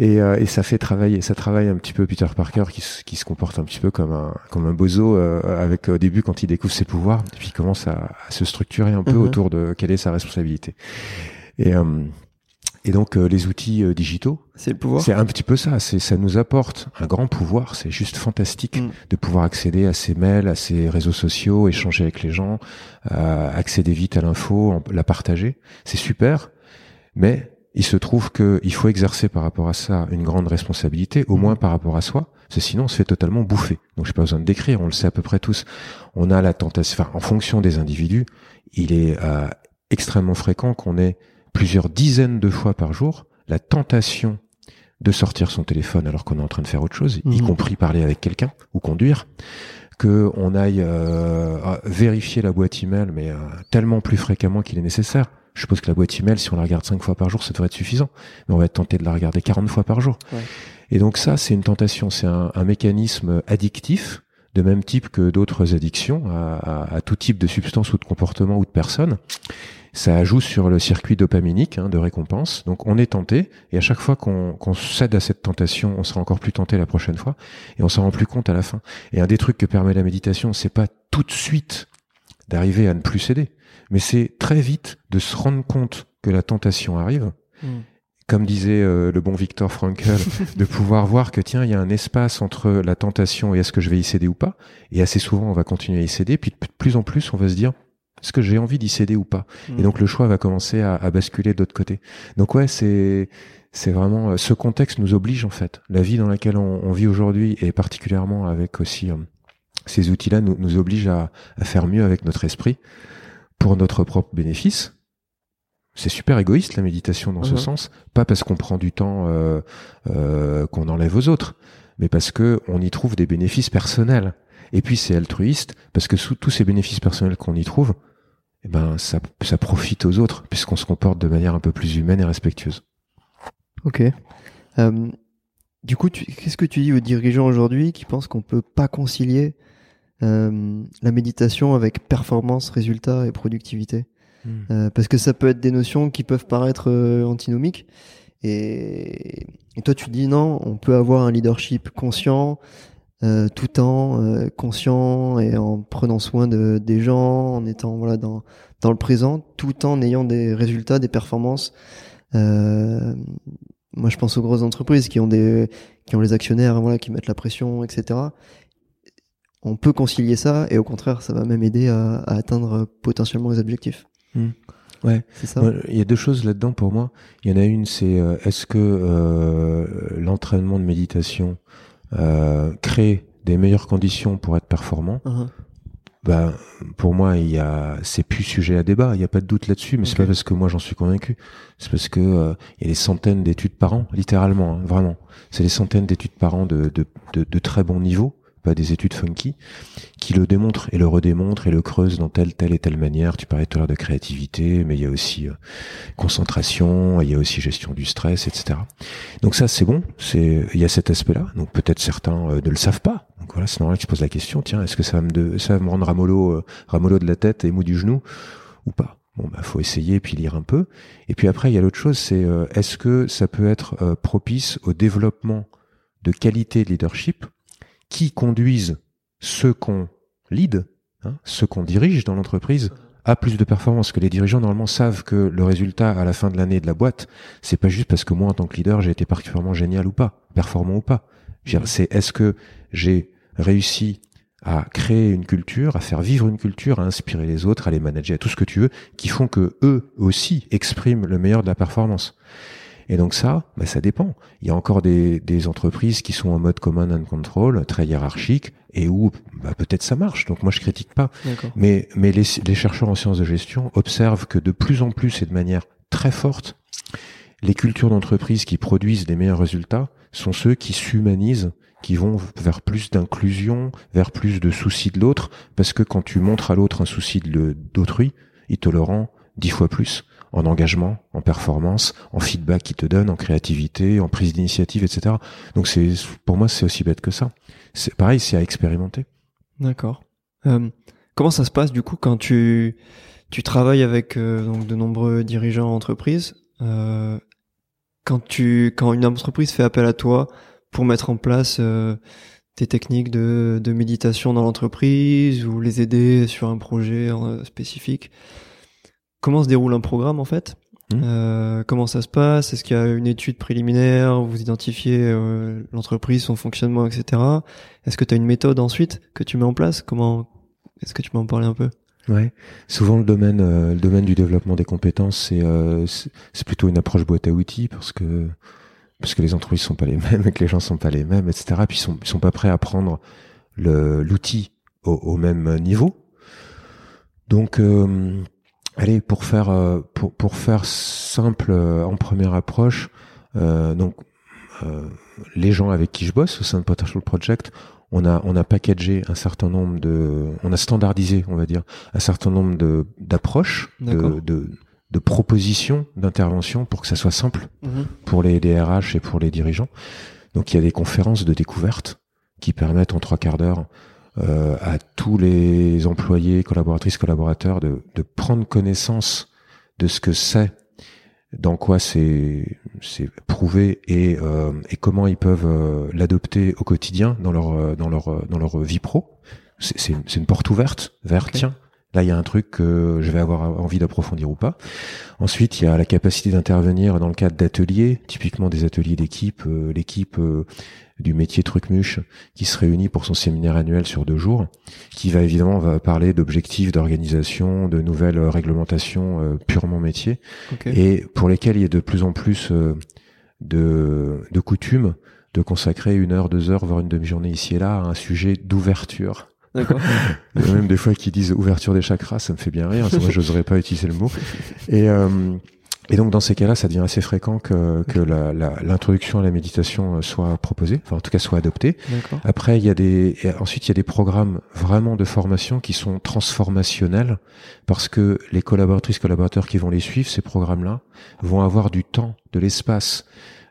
Et, euh, et, ça fait travailler, ça travaille un petit peu Peter Parker qui, qui se comporte un petit peu comme un comme un bozo euh, avec au début quand il découvre ses pouvoirs, puis il commence à, à se structurer un peu mhm. autour de quelle est sa responsabilité. Et euh, et donc les outils digitaux, c'est le pouvoir. C'est un petit peu ça. C'est ça nous apporte un grand pouvoir. C'est juste fantastique mm. de pouvoir accéder à ses mails, à ses réseaux sociaux, échanger avec les gens, accéder vite à l'info, la partager. C'est super. Mais il se trouve qu'il faut exercer par rapport à ça une grande responsabilité, au moins par rapport à soi, parce que sinon on se fait totalement bouffer. Donc j'ai pas besoin de décrire, on le sait à peu près tous. On a la tentation, enfin, en fonction des individus, il est euh, extrêmement fréquent qu'on ait plusieurs dizaines de fois par jour la tentation de sortir son téléphone alors qu'on est en train de faire autre chose, y mmh. compris parler avec quelqu'un ou conduire, que on aille euh, vérifier la boîte email, mais euh, tellement plus fréquemment qu'il est nécessaire je suppose que la boîte email, si on la regarde cinq fois par jour, ça devrait être suffisant. Mais on va être tenté de la regarder 40 fois par jour. Et donc ça, c'est une tentation, c'est un, mécanisme addictif de même type que d'autres addictions à, tout type de substance ou de comportement ou de personne. Ça joue sur le circuit dopaminique hein, de récompense. Donc on est tenté, et à chaque fois qu'on cède à cette tentation, on sera encore plus tenté la prochaine fois, et on s'en rend plus compte à la fin. Et un des trucs que permet la méditation, c'est pas tout de suite d'arriver à ne plus céder mais c'est très vite de se rendre compte que la tentation arrive. Hmm. Comme disait euh, le bon Victor Frankl, de pouvoir voir que tiens, il y a un espace entre la tentation et est-ce que je vais y céder ou pas. Et assez souvent, on va continuer à y céder. Puis de plus en plus, on va se dire, est-ce que j'ai envie d'y céder ou pas? Et hmm. donc le choix va commencer à, à basculer de l'autre côté. Donc ouais, c'est c'est vraiment euh, ce contexte nous oblige en fait. La vie dans laquelle on, on vit aujourd'hui et particulièrement avec aussi euh, ces outils-là nous, nous oblige à, à, faire mieux avec notre esprit pour notre propre bénéfice. C'est super égoïste la méditation dans ce mhm. sens, pas parce qu'on prend du temps euh, euh, qu'on enlève aux autres, mais parce que on y trouve des bénéfices personnels. Et puis c'est altruiste parce que sous tous ces bénéfices personnels qu'on y trouve, eh ben ça, ça profite aux autres puisqu'on se comporte de manière un peu plus humaine et respectueuse. Ok. Euh, du coup, qu'est-ce que tu dis aux dirigeants aujourd'hui qui pensent qu'on peut pas concilier euh, la méditation avec performance, résultat et productivité. Hmm. Euh, parce que ça peut être des notions qui peuvent paraître euh, antinomiques. Et, et, toi, tu dis non, on peut avoir un leadership conscient, tout en conscient et en prenant soin de, des gens, en étant voilà dans, dans le présent, tout en ayant des résultats, des performances. moi, je pense aux grosses entreprises qui ont des qui ont les actionnaires, voilà, qui mettent la pression, etc on peut concilier ça et au contraire, ça va même aider à, atteindre potentiellement les objectifs. Hmm. Ouais, c'est ça. Il y a deux choses là-dedans pour moi. Il y en a une, c'est euh, est-ce que euh, l'entraînement de méditation euh, crée des meilleures conditions pour être performant? Ben, pour moi, il y a, c'est plus sujet à débat. Il n'y a pas de doute là-dessus, mais c'est pas parce que moi j'en suis convaincu. C'est parce que il y a des centaines d'études par an, littéralement, hein, vraiment. C'est des centaines d'études par an de, de, de, de très bons niveaux pas des études funky, qui le démontrent et le redémontrent et le creusent dans telle, telle et telle manière. Tu parlais tout à l'heure de créativité, mais il y a aussi euh, concentration, il y a aussi gestion du stress, etc. Donc ça, c'est bon, c'est il y a cet aspect-là. Donc peut-être certains euh, ne le savent pas. Donc voilà, c'est normal que tu poses la question. Tiens, est-ce que ça va me, ça me rendre ramolo, euh, ramolo de la tête et mou du genou ou pas? Bon, bah, faut essayer puis lire un peu. Et puis après, il y a l'autre chose, c'est est-ce que ça peut être propice au développement de qualité de leadership qui conduisent ceux qu'on lead, hein, ceux qu'on dirige dans l'entreprise, à plus de performance. Que les dirigeants normalement savent que le résultat à la fin de l'année de la boîte, c'est pas juste parce que moi en tant que leader j'ai été particulièrement génial ou pas, performant ou pas. C'est est-ce que j'ai réussi à créer une culture, à faire vivre une culture, à inspirer les autres, à les manager, à tout ce que tu veux, qui font que eux aussi expriment le meilleur de la performance? Et donc ça, bah, ça dépend. Il y a encore des, des entreprises qui sont en mode command and control, très hiérarchique, et où bah, peut-être ça marche. Donc moi je critique pas. Mais, mais les, les chercheurs en sciences de gestion observent que de plus en plus et de manière très forte, les cultures d'entreprise qui produisent des meilleurs résultats sont ceux qui s'humanisent, qui vont vers plus d'inclusion, vers plus de soucis de l'autre, parce que quand tu montres à l'autre un souci d'autrui, il te le rend dix fois plus en engagement, en performance, en feedback qu'il te donne, en créativité, en prise d'initiative, etc. Donc c'est pour moi c'est aussi bête que ça. C'est pareil, c'est à expérimenter. D'accord. Euh, comment ça se passe du coup quand tu tu travailles avec euh, donc de nombreux dirigeants d'entreprise euh, quand tu quand une entreprise fait appel à toi pour mettre en place euh, des techniques de, de méditation dans l'entreprise ou les aider sur un projet euh, spécifique. Comment se déroule un programme en fait mmh. euh, Comment ça se passe? Est-ce qu'il y a une étude préliminaire? Vous identifiez euh, l'entreprise, son fonctionnement, etc. Est-ce que tu as une méthode ensuite que tu mets en place? Comment Est-ce que tu peux en parler un peu? Ouais, souvent le domaine, euh, le domaine du développement des compétences, c'est c'est plutôt une approche boîte à outils parce que parce que les entreprises sont pas les mêmes, et que les gens sont pas les mêmes, etc. Puis ils sont ils sont pas prêts à prendre l'outil au, au, même niveau. Donc, allez pour faire pour pour faire simple en première approche, donc les gens avec qui je bosse au sein de Potential Project, on a on a packagé un certain nombre de on a standardisé on va dire un certain nombre de d'approches de, de, de propositions d'intervention pour que ça soit simple mhm. pour les DRH et pour les dirigeants donc il y a des conférences de découverte qui permettent en trois quarts d'heure euh, à tous les employés collaboratrices collaborateurs de, de prendre connaissance de ce que c'est dans quoi c'est c'est prouvé et euh, et comment ils peuvent euh, l'adopter au quotidien dans leur euh, dans leur dans leur vie pro. C'est c'est une porte ouverte vers tiens là il y a un truc que je vais avoir envie d'approfondir ou pas. Ensuite il y a la capacité d'intervenir dans le cadre d'ateliers, typiquement des ateliers d'équipe. L'équipe du métier Trucmuche qui se réunit pour son séminaire annuel sur deux jours, qui va évidemment va parler d'objectifs, d'organisation, de nouvelles réglementations euh, purement métier, et pour lesquels il y a de plus en plus euh, de, de coutumes de consacrer une heure, deux heures, voire une demi-journée ici et là à un sujet d'ouverture. D'accord. même des fois qui disent ouverture des chakras, ça me fait bien rire. Moi, j'oserais pas utiliser le mot. Et euh, et donc dans ces cas-là, ça devient assez fréquent que, que l'introduction à la méditation euh, soit proposée, enfin en tout cas soit adoptée. Après, il y a des ensuite il y a des programmes vraiment de formation qui sont transformationnels parce que les collaboratrices collaborateurs qui vont les suivre ces programmes-là vont avoir du temps, de l'espace,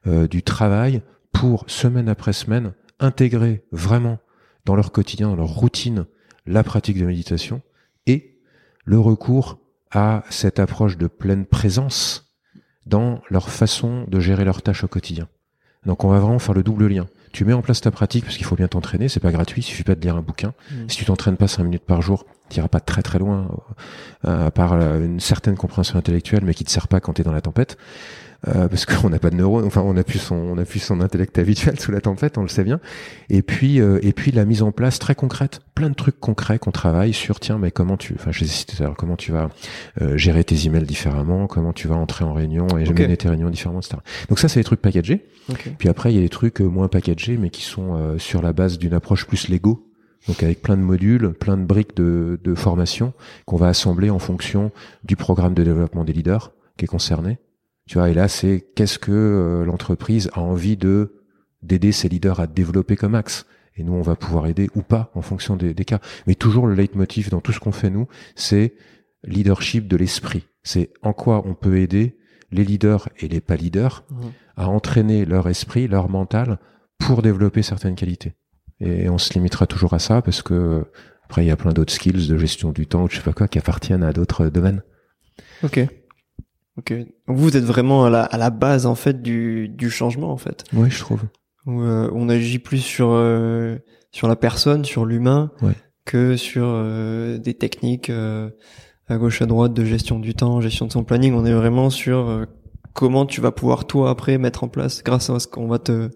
euh, du travail pour semaine après semaine intégrer vraiment dans leur quotidien, dans leur routine, la pratique de méditation et le recours à cette approche de pleine présence dans leur façon de gérer leurs tâches au quotidien. Donc on va vraiment faire le double lien. Tu mets en place ta pratique parce qu'il faut bien t'entraîner, c'est pas gratuit, il suffit pas de lire un bouquin. Mmh. Si tu t'entraînes pas cinq minutes par jour, tu iras pas très très loin, euh, à part euh, une certaine compréhension intellectuelle, mais qui te sert pas quand tu es dans la tempête. Euh, parce qu'on n'a pas de neurones, enfin on a plus son on a plus son intellect habituel sous la tempête, on le sait bien. Et puis euh, et puis la mise en place très concrète, plein de trucs concrets qu'on travaille sur tiens mais comment tu, enfin je cité comment tu vas euh, gérer tes emails différemment, comment tu vas entrer en réunion et okay. mener tes réunions différemment, etc. Donc ça c'est des trucs packagés. Puis après il y a des trucs moins packagés mais qui sont sur la base d'une approche plus Lego donc avec plein de modules, plein de briques de, de formation qu'on va assembler en fonction du programme de développement des leaders qui est concerné. Tu vois, et là, c'est qu'est-ce que euh, l'entreprise a envie de d'aider ses leaders à développer comme axe. Et nous, on va pouvoir aider ou pas en fonction des, des cas. Mais toujours le leitmotiv dans tout ce qu'on fait nous, c'est leadership de l'esprit. C'est en quoi on peut aider les leaders et les pas leaders mmh. à entraîner leur esprit, leur mental pour développer certaines qualités. Et on se limitera toujours à ça parce que après il y a plein d'autres skills de gestion du temps ou je sais pas quoi qui appartiennent à d'autres domaines. Ok. Ok. Vous êtes vraiment à la, à la base en fait du, du changement en fait. Oui, je trouve. Où, euh, on agit plus sur euh, sur la personne, sur l'humain, que sur euh, des techniques à gauche à droite de gestion du temps, gestion de son planning. On est vraiment sur comment tu vas pouvoir toi après mettre en place grâce à ce qu'on va te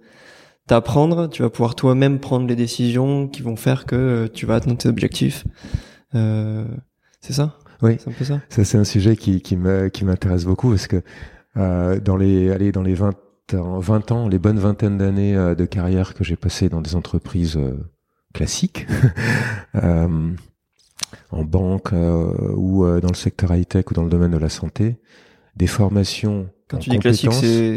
t'apprendre, tu vas pouvoir toi-même prendre les décisions qui vont faire que tu vas atteindre tes objectifs. c'est ça? Oui, c'est ça. c'est un sujet qui qui me qui m'intéresse beaucoup parce que Euh, dans les, allez, dans les 20, 20 ans, les bonnes vingtaines d'années euh, de carrière que j'ai passé dans des entreprises euh, classiques, en banque ou dans le secteur high-tech ou dans le domaine de la santé, des formations quand tu dis classique,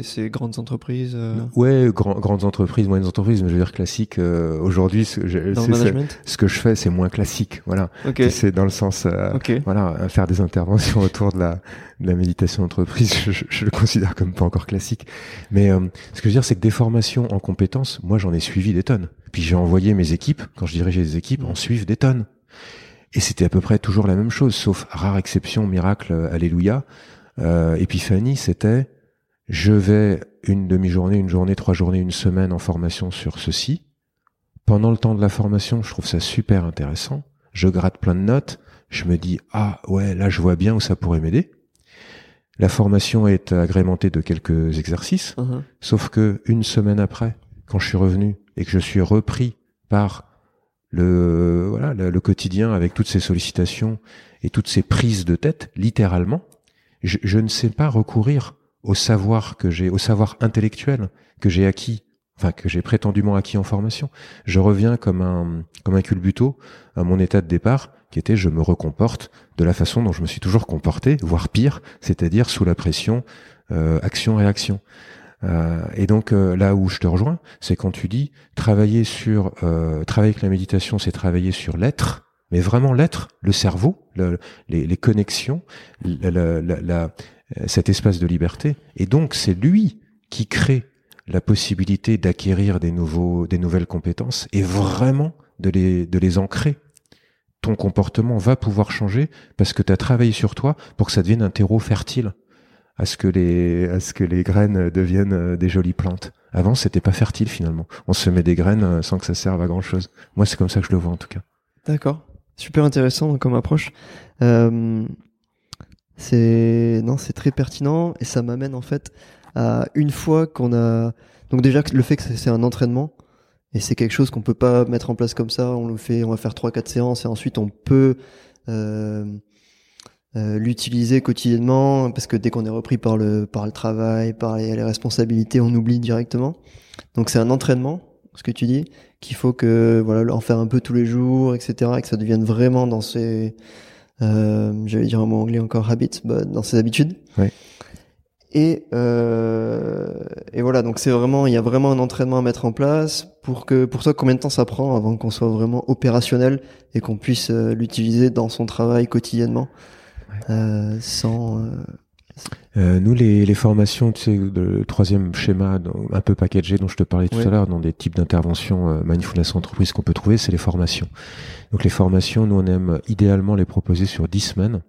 c'est grandes entreprises. Euh... Ouais, grandes entreprises, moyennes entreprises, mais je veux dire classique. Euh, Aujourd'hui, ce, ce, que je fais, c'est moins classique. Voilà. C'est dans le sens, euh, voilà, faire des interventions autour de la, de la méditation d'entreprise, je, je, le considère comme pas encore classique. Mais euh, ce que je veux dire, c'est que des formations en compétences, moi, j'en ai suivi des tonnes. Puis j'ai envoyé mes équipes, quand je dirigeais des équipes, en suivre des tonnes. Et c'était à peu près toujours la même chose, sauf rare exception, miracle, alléluia euh, Épiphanie, c'était je vais une demi-journée, une journée, trois journées, une semaine en formation sur ceci. Pendant le temps de la formation, je trouve ça super intéressant. Je gratte plein de notes. Je me dis ah ouais là je vois bien où ça pourrait m'aider. La formation est agrémentée de quelques exercices, uh-huh. sauf que une semaine après, quand je suis revenu et que je suis repris par le voilà le quotidien avec toutes ces sollicitations et toutes ces prises de tête, littéralement, je, ne sais pas recourir au savoir que j'ai, au savoir intellectuel que j'ai acquis, enfin que j'ai prétendument acquis en formation. Je reviens comme un comme un culbuto à mon état de départ, qui était je me recomporte de la façon dont je me suis toujours comporté, voire pire, c'est-à-dire sous la pression euh, action-réaction. Euh, et donc euh, là où je te rejoins, c'est quand tu dis travailler sur travailler avec la méditation, c'est travailler sur l'être mais vraiment l'être, le cerveau, les, connexions, cet espace de liberté. Et donc c'est lui qui crée la possibilité d'acquérir des des nouvelles compétences et vraiment de les, de les ancrer. Ton comportement va pouvoir changer parce que tu as travaillé sur toi pour que ça devienne un terreau fertile à ce que les, à ce que les graines deviennent euh, des jolies plantes. Avant, c'était pas fertile finalement. On se met des graines euh, sans que ça serve à grand chose. Moi, c'est comme ça que je le vois en tout cas. D'accord. Super intéressant comme approche. Euh, c'est non, c'est très pertinent et ça m'amène en fait à une fois qu'on a donc déjà le fait que c'est un entraînement et c'est quelque chose qu'on peut pas mettre en place comme ça. On le fait, on va faire trois quatre séances et ensuite on peut euh, euh, l'utiliser quotidiennement parce que dès qu'on est repris par le par le travail, par les responsabilités, on oublie directement. Donc c'est un entraînement ce que tu dis, qu'il faut que voilà en faire un peu tous les jours, etc., et que ça devienne vraiment dans ses, euh, j'allais dire un mot anglais encore habits, bah, dans ses habitudes. Ouais. Et euh, et voilà, donc c'est vraiment, il y a vraiment un entraînement à mettre en place pour que, pour toi, combien de temps ça prend avant qu'on soit vraiment opérationnel et qu'on puisse euh, l'utiliser dans son travail quotidiennement, euh, sans euh, nous, les, les, formations, tu sais, le troisième schéma un peu packagé dont je te parlais tout à l'heure, dans des types d'interventions euh, mindfulness entreprise qu'on peut trouver, c'est les formations. Donc les formations, nous, on aime idéalement les proposer sur dix semaines,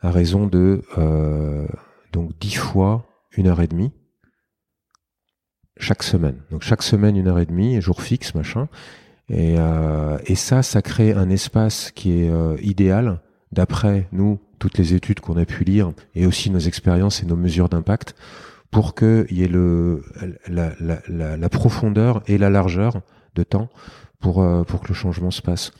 à raison de euh, donc dix fois une heure et demie chaque semaine. Donc chaque semaine une heure et demie, jour fixe, machin. Et, euh, et ça, ça crée un espace qui est euh, idéal d'après nous toutes les études qu'on a pu lire et aussi nos expériences et nos mesures d'impact pour qu'il y ait le, la, la, la, profondeur et la largeur de temps pour, euh, pour que le changement se passe.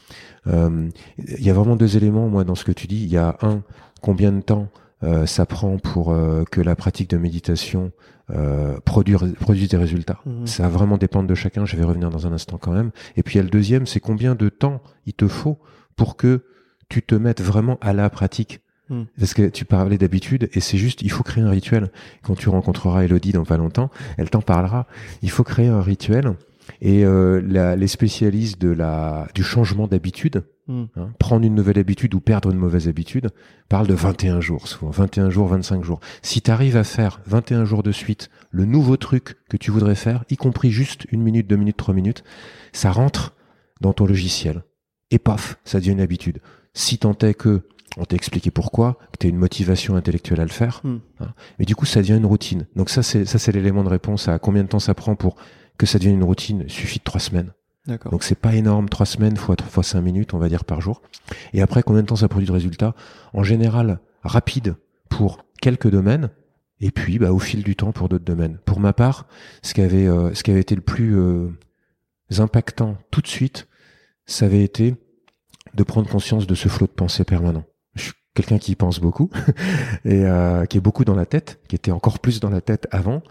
Euh, il y a vraiment deux éléments, moi, dans ce que tu dis. Il y a un, combien de temps euh, ça prend pour que la pratique de méditation produise, produise des résultats. Mmh. Ça va vraiment dépendre de chacun. Je vais revenir dans un instant quand même. Et puis il y a le deuxième, c'est combien de temps il te faut pour que tu te mettes vraiment à la pratique Hmm. Parce que tu parlais d'habitude et c'est juste, il faut créer un rituel. Quand tu rencontreras Elodie dans pas longtemps, elle t'en parlera. Il faut créer un rituel. Et euh, la, les spécialistes de la du changement d'habitude, hmm. hein, prendre une nouvelle habitude ou perdre une mauvaise habitude, parlent de 21 jours, souvent 21 jours, 25 jours. Si tu arrives à faire 21 jours de suite le nouveau truc que tu voudrais faire, y compris juste une minute, deux minutes, trois minutes, ça rentre dans ton logiciel. Et paf, ça devient une habitude. Si tant est que on t'a expliqué pourquoi, que tu as une motivation intellectuelle à le faire. Hmm. Hein. Mais du coup, ça devient une routine. Donc ça, c'est ça, c'est l'élément de réponse à combien de temps ça prend pour que ça devienne une routine. Il suffit de trois semaines. Donc c'est pas énorme, trois semaines fois fois cinq minutes, on va dire par jour. Et après, combien de temps ça produit de résultats? En général, rapide pour quelques domaines, et puis bah, au fil du temps pour d'autres domaines. Pour ma part, ce qui avait euh, ce qui avait été le plus euh, impactant tout de suite, ça avait été de prendre conscience de ce flot de pensée permanent. Quelqu'un qui pense beaucoup et euh, qui est beaucoup dans la tête, qui était encore plus dans la tête avant.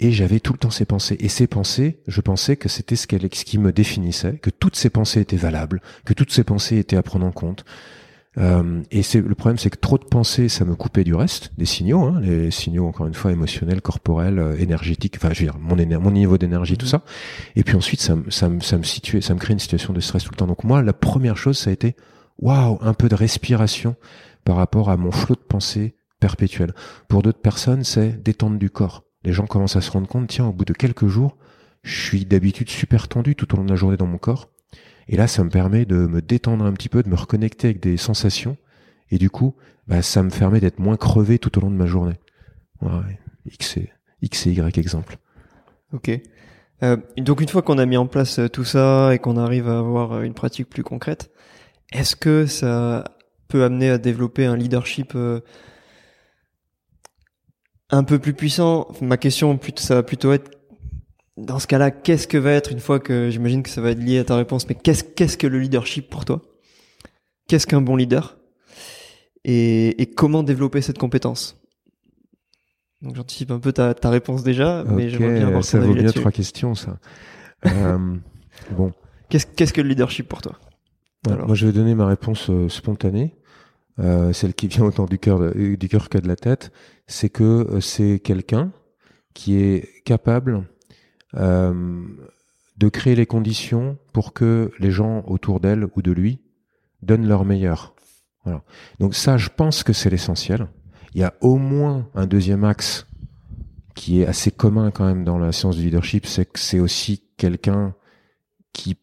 Et j'avais tout le temps ces pensées. Et ces pensées, je pensais que c'était ce, ce qui me définissait, que toutes ces pensées étaient valables, que toutes ces pensées étaient à prendre en compte. Euh, et c'est le problème, c'est que trop de pensées, ça me coupait du reste, des signaux, hein, les signaux encore une fois émotionnels, corporels, euh, énergétiques. Enfin, je veux dire, mon, mon niveau d'énergie, tout mmh. ça. Et puis ensuite, ça, ça, ça me situait, ça me crée une situation de stress tout le temps. Donc moi, la première chose, ça a été, waouh, un peu de respiration par rapport à mon flot de pensée perpétuel. Pour d'autres personnes, c'est détendre du corps. Les gens commencent à se rendre compte, tiens, au bout de quelques jours, je suis d'habitude super tendu tout au long de la journée dans mon corps. Et là, ça me permet de me détendre un petit peu, de me reconnecter avec des sensations. Et du coup, bah, ça me permet d'être moins crevé tout au long de ma journée. X, et, X et Y exemple. Ok. Euh, donc une fois qu'on a mis en place euh, tout ça et qu'on arrive à avoir euh, une pratique plus concrète, est-ce que ça peut amener à développer un leadership euh, un peu plus puissant. Ma question, ça va plutôt être, dans ce cas-là, qu'est-ce que va être, une fois que j'imagine que ça va être lié à ta réponse, mais qu'est-ce, qu'est-ce que le leadership pour toi? Qu'est-ce qu'un bon leader? Et, comment développer cette compétence? Donc j'anticipe un peu ta, réponse déjà, mais j'aimerais bien avoir ça vaut bien trois questions ça. euh, bon. Qu'est-ce, qu'est-ce que le leadership pour toi? Moi je vais donner ma réponse euh, spontanée. Euh, celle qui vient autant du cœur du cœur que de la tête, c'est que euh, c'est quelqu'un qui est capable euh, de créer les conditions pour que les gens autour d'elle ou de lui donnent leur meilleur. Voilà. Donc ça, je pense que c'est l'essentiel. Il y a au moins un deuxième axe qui est assez commun quand même dans la science du leadership, c'est que c'est aussi quelqu'un qui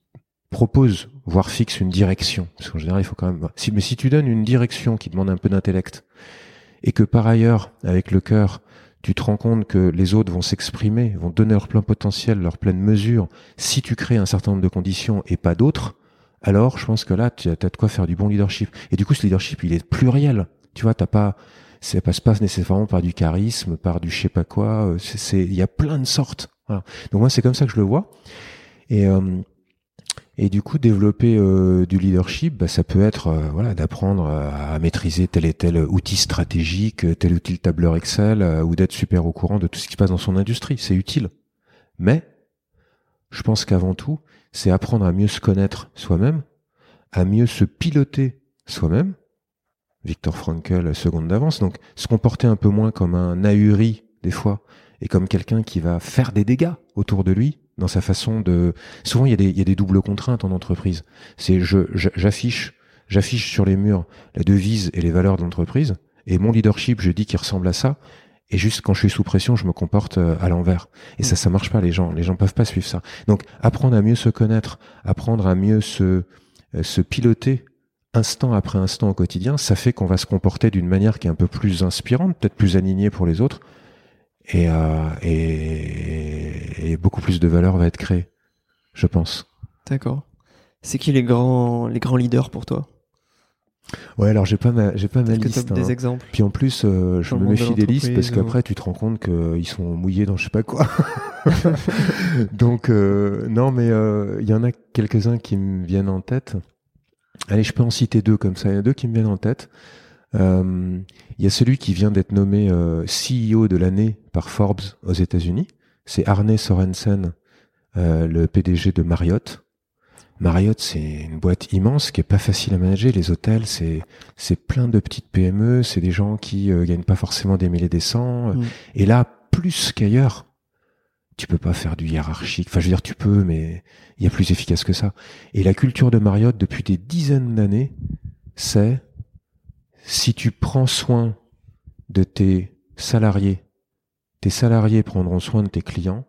propose, voire fixe une direction. Parce qu'en général, il faut quand même. Si, mais si tu donnes une direction qui demande un peu d'intellect, et que par ailleurs, avec le cœur, tu te rends compte que les autres vont s'exprimer, vont donner leur plein potentiel, leur pleine mesure, si tu crées un certain nombre de conditions et pas d'autres, alors je pense que là, tu as de quoi faire du bon leadership. Et du coup, ce leadership, il est pluriel. Tu vois, t'as pas, ça passe pas nécessairement par du charisme, par du je sais pas quoi. C'est, il y a plein de sortes. Voilà. Donc moi, c'est comme ça que je le vois. Et euh, et du coup, développer euh, du leadership, bah, ça peut être euh, voilà d'apprendre à maîtriser tel et tel outil stratégique, tel outil tableur Excel, euh, ou d'être super au courant de tout ce qui se passe dans son industrie. C'est utile. Mais je pense qu'avant tout, c'est apprendre à mieux se connaître soi-même, à mieux se piloter soi-même. Victor Frankl, seconde d'avance. Donc, se comporter un peu moins comme un ahuri des fois, et comme quelqu'un qui va faire des dégâts autour de lui, dans sa façon de. Souvent, il y a des, il y a des doubles contraintes en entreprise. C'est je, j'affiche, j'affiche sur les murs la devise et les valeurs de l'entreprise, et mon leadership, je dis qu'il ressemble à ça. Et juste quand je suis sous pression, je me comporte euh, à l'envers. Et ça, ça marche pas. Les gens, les gens peuvent pas suivre ça. Donc, apprendre à mieux se connaître, apprendre à mieux se euh, se piloter instant après instant au quotidien, ça fait qu'on va se comporter d'une manière qui est un peu plus inspirante, peut-être plus alignée pour les autres, et, euh, et, et, beaucoup plus de valeur va être créée, je pense. D'accord. C'est qui les grands les grands leaders pour toi? Ouais, alors j'ai pas ma j'ai pas ma liste. des hein. exemples. Puis en plus, euh, je me méfie des listes parce qu'après tu te rends compte qu'ils sont mouillés dans je sais pas quoi. Donc euh, non, mais euh, il y en a quelques uns qui me viennent en tête. Allez, je peux en citer deux comme ça. Il y en a deux qui me viennent en tête. Euh, il y a celui qui vient d'être nommé euh, CEO de l'année par Forbes aux États-Unis. C'est Arne Sorensen, euh, le PDG de Marriott. Marriott, c'est une boîte immense qui est pas facile à manager. Les hôtels, c'est c'est plein de petites PME. C'est des gens qui euh, gagnent pas forcément des milliers des cents. Mm. Et là, plus qu'ailleurs, tu peux pas faire du hiérarchique. Enfin, je veux dire, tu peux, mais il y a plus efficace que ça. Et la culture de Marriott depuis des dizaines d'années, c'est si tu prends soin de tes salariés, tes salariés prendront soin de tes clients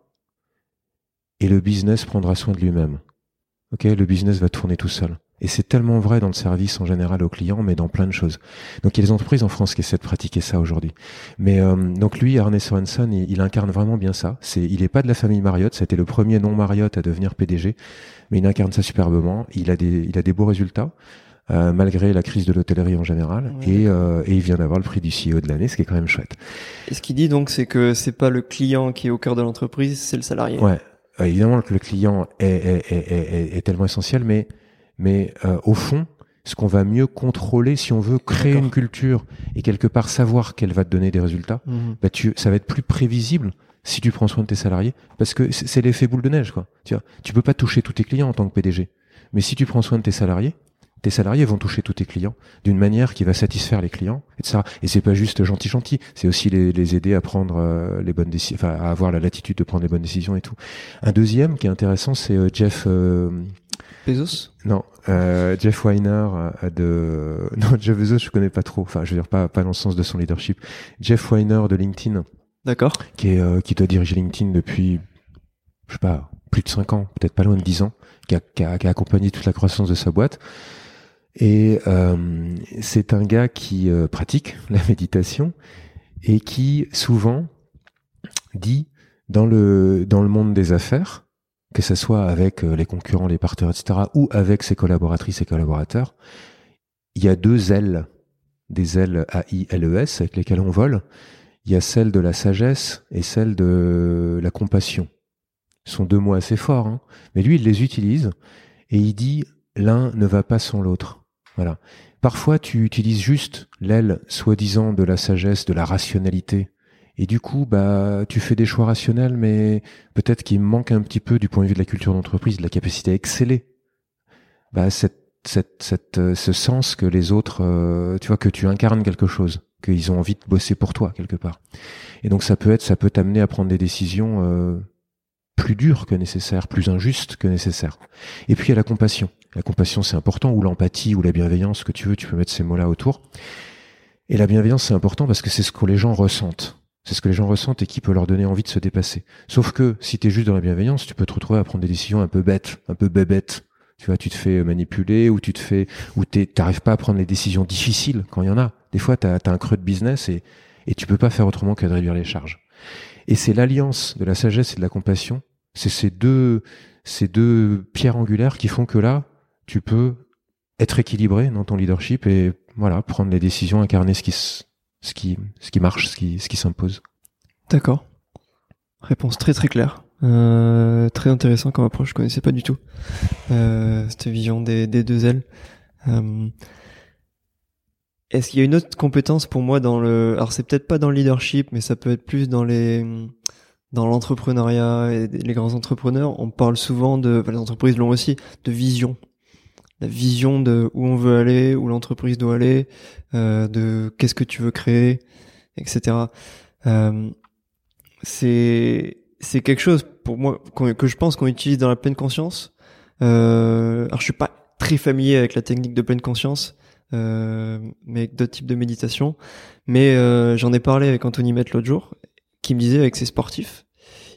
et le business prendra soin de lui-même. Ok, le business va tourner tout seul. Et c'est tellement vrai dans le service en général aux clients, mais dans plein de choses. Donc il y a des entreprises en France qui essaient de pratiquer ça aujourd'hui. Mais euh, donc lui, Arne Sorensen, il, incarne vraiment bien ça. Il est pas de la famille Marriott. C'était le premier non Marriott à devenir PDG, mais il incarne ça superbement. Il a des, il a des beaux résultats. Euh, malgré la crise de l'hôtellerie en général. Et, euh, et, il vient d'avoir le prix du CEO de l'année, ce qui est quand même chouette. Et ce qu'il dit donc, c'est que c'est pas le client qui est au cœur de l'entreprise, c'est le salarié. Ouais, euh, évidemment que le client est, est, est, est, tellement essentiel, mais, mais au fond, ce qu'on va mieux contrôler si on veut créer une culture et quelque part savoir qu'elle va te donner des résultats, Mhm. bah tu, ça va être plus prévisible si tu prends soin de tes salariés parce que c'est c'est l'effet boule de neige quoi. Tu vois, tu peux pas toucher tous tes clients en tant que PDG, mais si tu prends soin de tes salariés, tes salariés vont toucher tous tes clients d'une manière qui va satisfaire les clients, etc. Et c'est pas juste gentil gentil, c'est aussi les, les aider à prendre euh, les bonnes décisions, enfin à avoir la latitude de prendre les bonnes décisions et tout. Un deuxième qui est intéressant, c'est euh, Jeff. euh, Bezos? Non, euh, Jeff Weiner euh, de non Jeff Bezos je connais pas trop. Enfin je veux dire pas pas dans le sens de son leadership. Jeff Weiner de LinkedIn D'accord. qui est euh, qui doit diriger LinkedIn depuis je sais pas plus de 5 ans, peut-être pas loin de 10 ans, qui a, qui a, qui a accompagné toute la croissance de sa boîte. Et euh, c'est un gars qui euh, pratique la méditation et qui souvent dit dans le dans le monde des affaires, que ce soit avec euh, les concurrents, les partenaires, etc., ou avec ses collaboratrices et collaborateurs, il y a deux ailes, des ailes A-I-L-E-S avec lesquelles on vole. Il y a celle de la sagesse et celle de la compassion. Ce sont deux mots assez forts, hein. mais lui, il les utilise et il dit l'un ne va pas sans l'autre. Parfois, tu utilises juste l'aile soi-disant de la sagesse, de la rationalité, et du coup, bah, tu fais des choix rationnels, mais peut-être qu'il manque un petit peu du point de vue de la culture d'entreprise, de la capacité à exceller. Bah, cette, cette, cette, euh, ce sens que les autres, euh, tu vois, que tu incarnes quelque chose, qu'ils ont envie de bosser pour toi quelque part. Et donc, ça peut être, ça peut t'amener à prendre des décisions euh, plus dures que nécessaire, plus injustes que nécessaire. Et puis, a la compassion. La compassion, c'est important, ou l'empathie, ou la bienveillance, ce que tu veux, tu peux mettre ces mots-là autour. Et la bienveillance, c'est important parce que c'est ce que les gens ressentent. C'est ce que les gens ressentent et qui peut leur donner envie de se dépasser. Sauf que si tu es juste dans la bienveillance, tu peux te retrouver à prendre des décisions un peu bêtes, un peu bébêtes. Tu vois, tu te fais manipuler ou tu te fais ou t'arrives pas à prendre les décisions difficiles quand il y en a. Des fois, tu as, un creux de business et et tu peux pas faire autrement que de réduire les charges. Et c'est l'alliance de la sagesse et de la compassion. C'est ces deux ces deux pierres angulaires qui font que là, tu peux être équilibré dans ton leadership et voilà, prendre les décisions, incarner ce qui ce qui, ce qui marche, ce qui, ce qui s'impose. D'accord. Réponse très très claire. Euh, très intéressant comme approche, je connaissais pas du tout euh, cette vision des, des deux ailes. Euh, Est-ce qu'il y a une autre compétence pour moi dans le, alors c'est peut-être pas dans le leadership, mais ça peut être plus dans les, dans l'entrepreneuriat et les grands entrepreneurs. On parle souvent de, les entreprises l'ont aussi, de vision, la vision de où on veut aller, où l'entreprise doit aller, euh, de qu'est-ce que tu veux créer, etc. Euh, c'est c'est quelque chose pour moi que je pense qu'on utilise dans la pleine conscience. Euh, alors je suis pas très familier avec la technique de pleine conscience, euh, mais avec d'autres types de méditation. Mais euh, j'en ai parlé avec Anthony Met l'autre jour, qui me disait avec ses sportifs,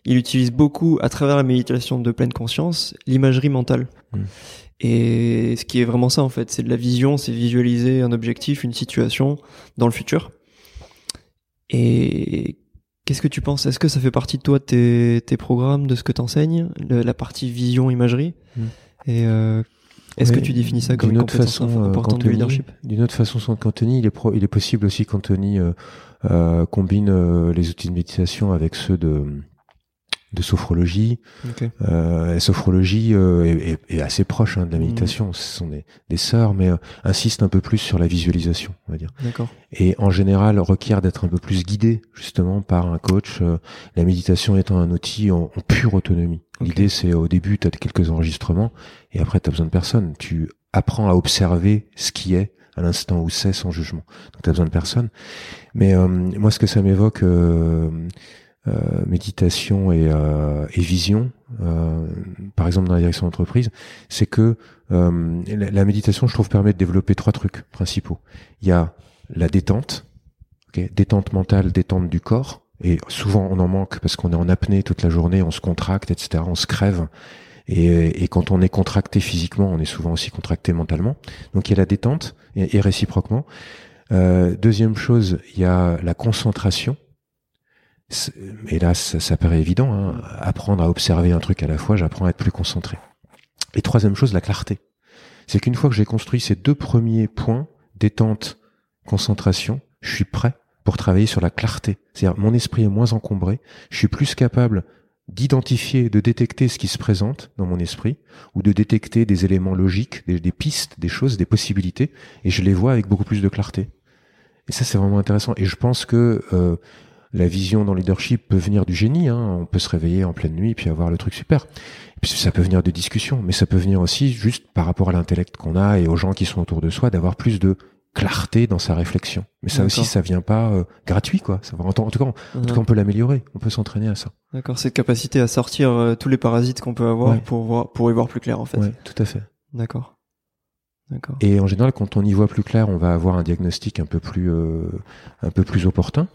il utilise beaucoup à travers la méditation de pleine conscience l'imagerie mentale. Mmh. Et ce qui est vraiment ça en fait, c'est de la vision, c'est visualiser un objectif, une situation dans le futur. Et qu'est-ce que tu penses? Est-ce que ça fait partie de toi, tes, tes programmes, de ce que tu enseignes, la partie vision-imagerie Mm. Et euh, est-ce Oui, que tu définis ça comme une autre façon, euh, importante du leadership? D'une autre façon, sans qu'Anthony, il est, pro- il est possible aussi qu'Anthony euh, euh, combine euh, les outils de méditation avec ceux de, de sophrologie. Euh, la sophrologie euh, est, est- est assez proche hein, de la Mhm. méditation. Ce sont des, des sœurs, mais euh, insiste un peu plus sur la visualisation, on va dire. D'accord. et en général requiert d'être un peu plus guidé justement par un coach. euh, la méditation étant un outil en, en pure autonomie. L'idée c'est au début tu as quelques enregistrements et après tu as besoin de personne. Tu apprends à observer ce qui est à l'instant où c'est sans jugement. Donc tu as besoin de personne. Mais euh, moi ce que ça m'évoque euh, méditation et, euh, et vision, euh, par exemple dans la direction d'entreprise, c'est que euh, la, la méditation, je trouve, permet de développer trois trucs principaux. Il y a la détente, ok, détente mentale, détente du corps. Et souvent, on en manque parce qu'on est en apnée toute la journée, on se contracte, etc. On se crève. Et, et quand on est contracté physiquement, on est souvent aussi contracté mentalement. Donc il y a la détente et, et réciproquement. Euh, deuxième chose, il y a la concentration. Et là, ça, ça paraît évident. Hein. Apprendre à observer un truc à la fois, j'apprends à être plus concentré. Et troisième chose, la clarté. C'est qu'une fois que j'ai construit ces deux premiers points, détente, concentration, je suis prêt pour travailler sur la clarté. C'est-à-dire mon esprit est moins encombré, je suis plus capable d'identifier, de détecter ce qui se présente dans mon esprit, ou de détecter des éléments logiques, des, des, pistes, des choses, des possibilités, et je les vois avec beaucoup plus de clarté. Et ça, c'est vraiment intéressant. Et je pense que euh, la vision dans le leadership peut venir du génie. Hein. On peut se réveiller en pleine nuit puis avoir le truc super. Et puis ça peut venir de discussions, mais ça peut venir aussi juste par rapport à l'intellect qu'on a et aux gens qui sont autour de soi, d'avoir plus de clarté dans sa réflexion. Mais ça aussi, ça vient pas euh, gratuit, quoi. Ça va, en, tout cas, en, tout cas, on peut l'améliorer. On peut s'entraîner à ça. D'accord. Cette capacité à sortir euh, tous les parasites qu'on peut avoir pour voir, pour y voir plus clair, en fait. Ouais, tout à fait. D'accord. D'accord. Et en général, quand on y voit plus clair, on va avoir un diagnostic un peu plus, euh, un peu plus opportun.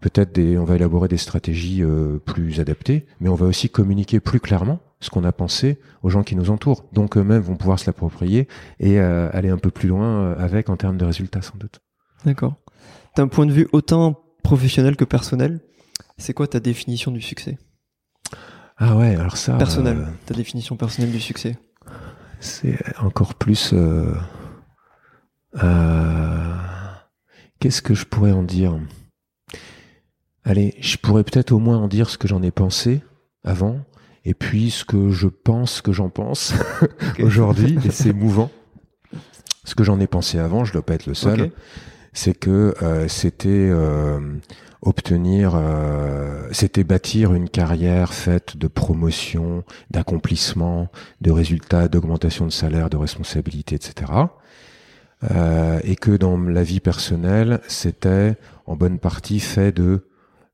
Peut-être des, on va élaborer des stratégies plus adaptées, mais on va aussi communiquer plus clairement ce qu'on a pensé aux gens qui nous entourent. Donc eux-mêmes vont pouvoir se l'approprier et euh, aller un peu plus loin euh, avec en termes de résultats sans doute. D'accord. D'un point de vue autant professionnel que personnel, c'est quoi ta définition du succès? Ah ouais, alors ça. Personnel, euh, ta définition personnelle du succès. C'est encore plus. Qu'est-ce que je pourrais en dire? Allez, je pourrais peut-être au moins en dire ce que j'en ai pensé avant, et puis ce que je pense que j'en pense aujourd'hui, et c'est mouvant. Ce que j'en ai pensé avant, je dois pas être le seul, c'est que euh, c'était euh, obtenir, euh, c'était bâtir une carrière faite de promotion, d'accomplissement, de résultats, d'augmentation de salaire, de responsabilité, etc. et que dans la vie personnelle, c'était en bonne partie fait de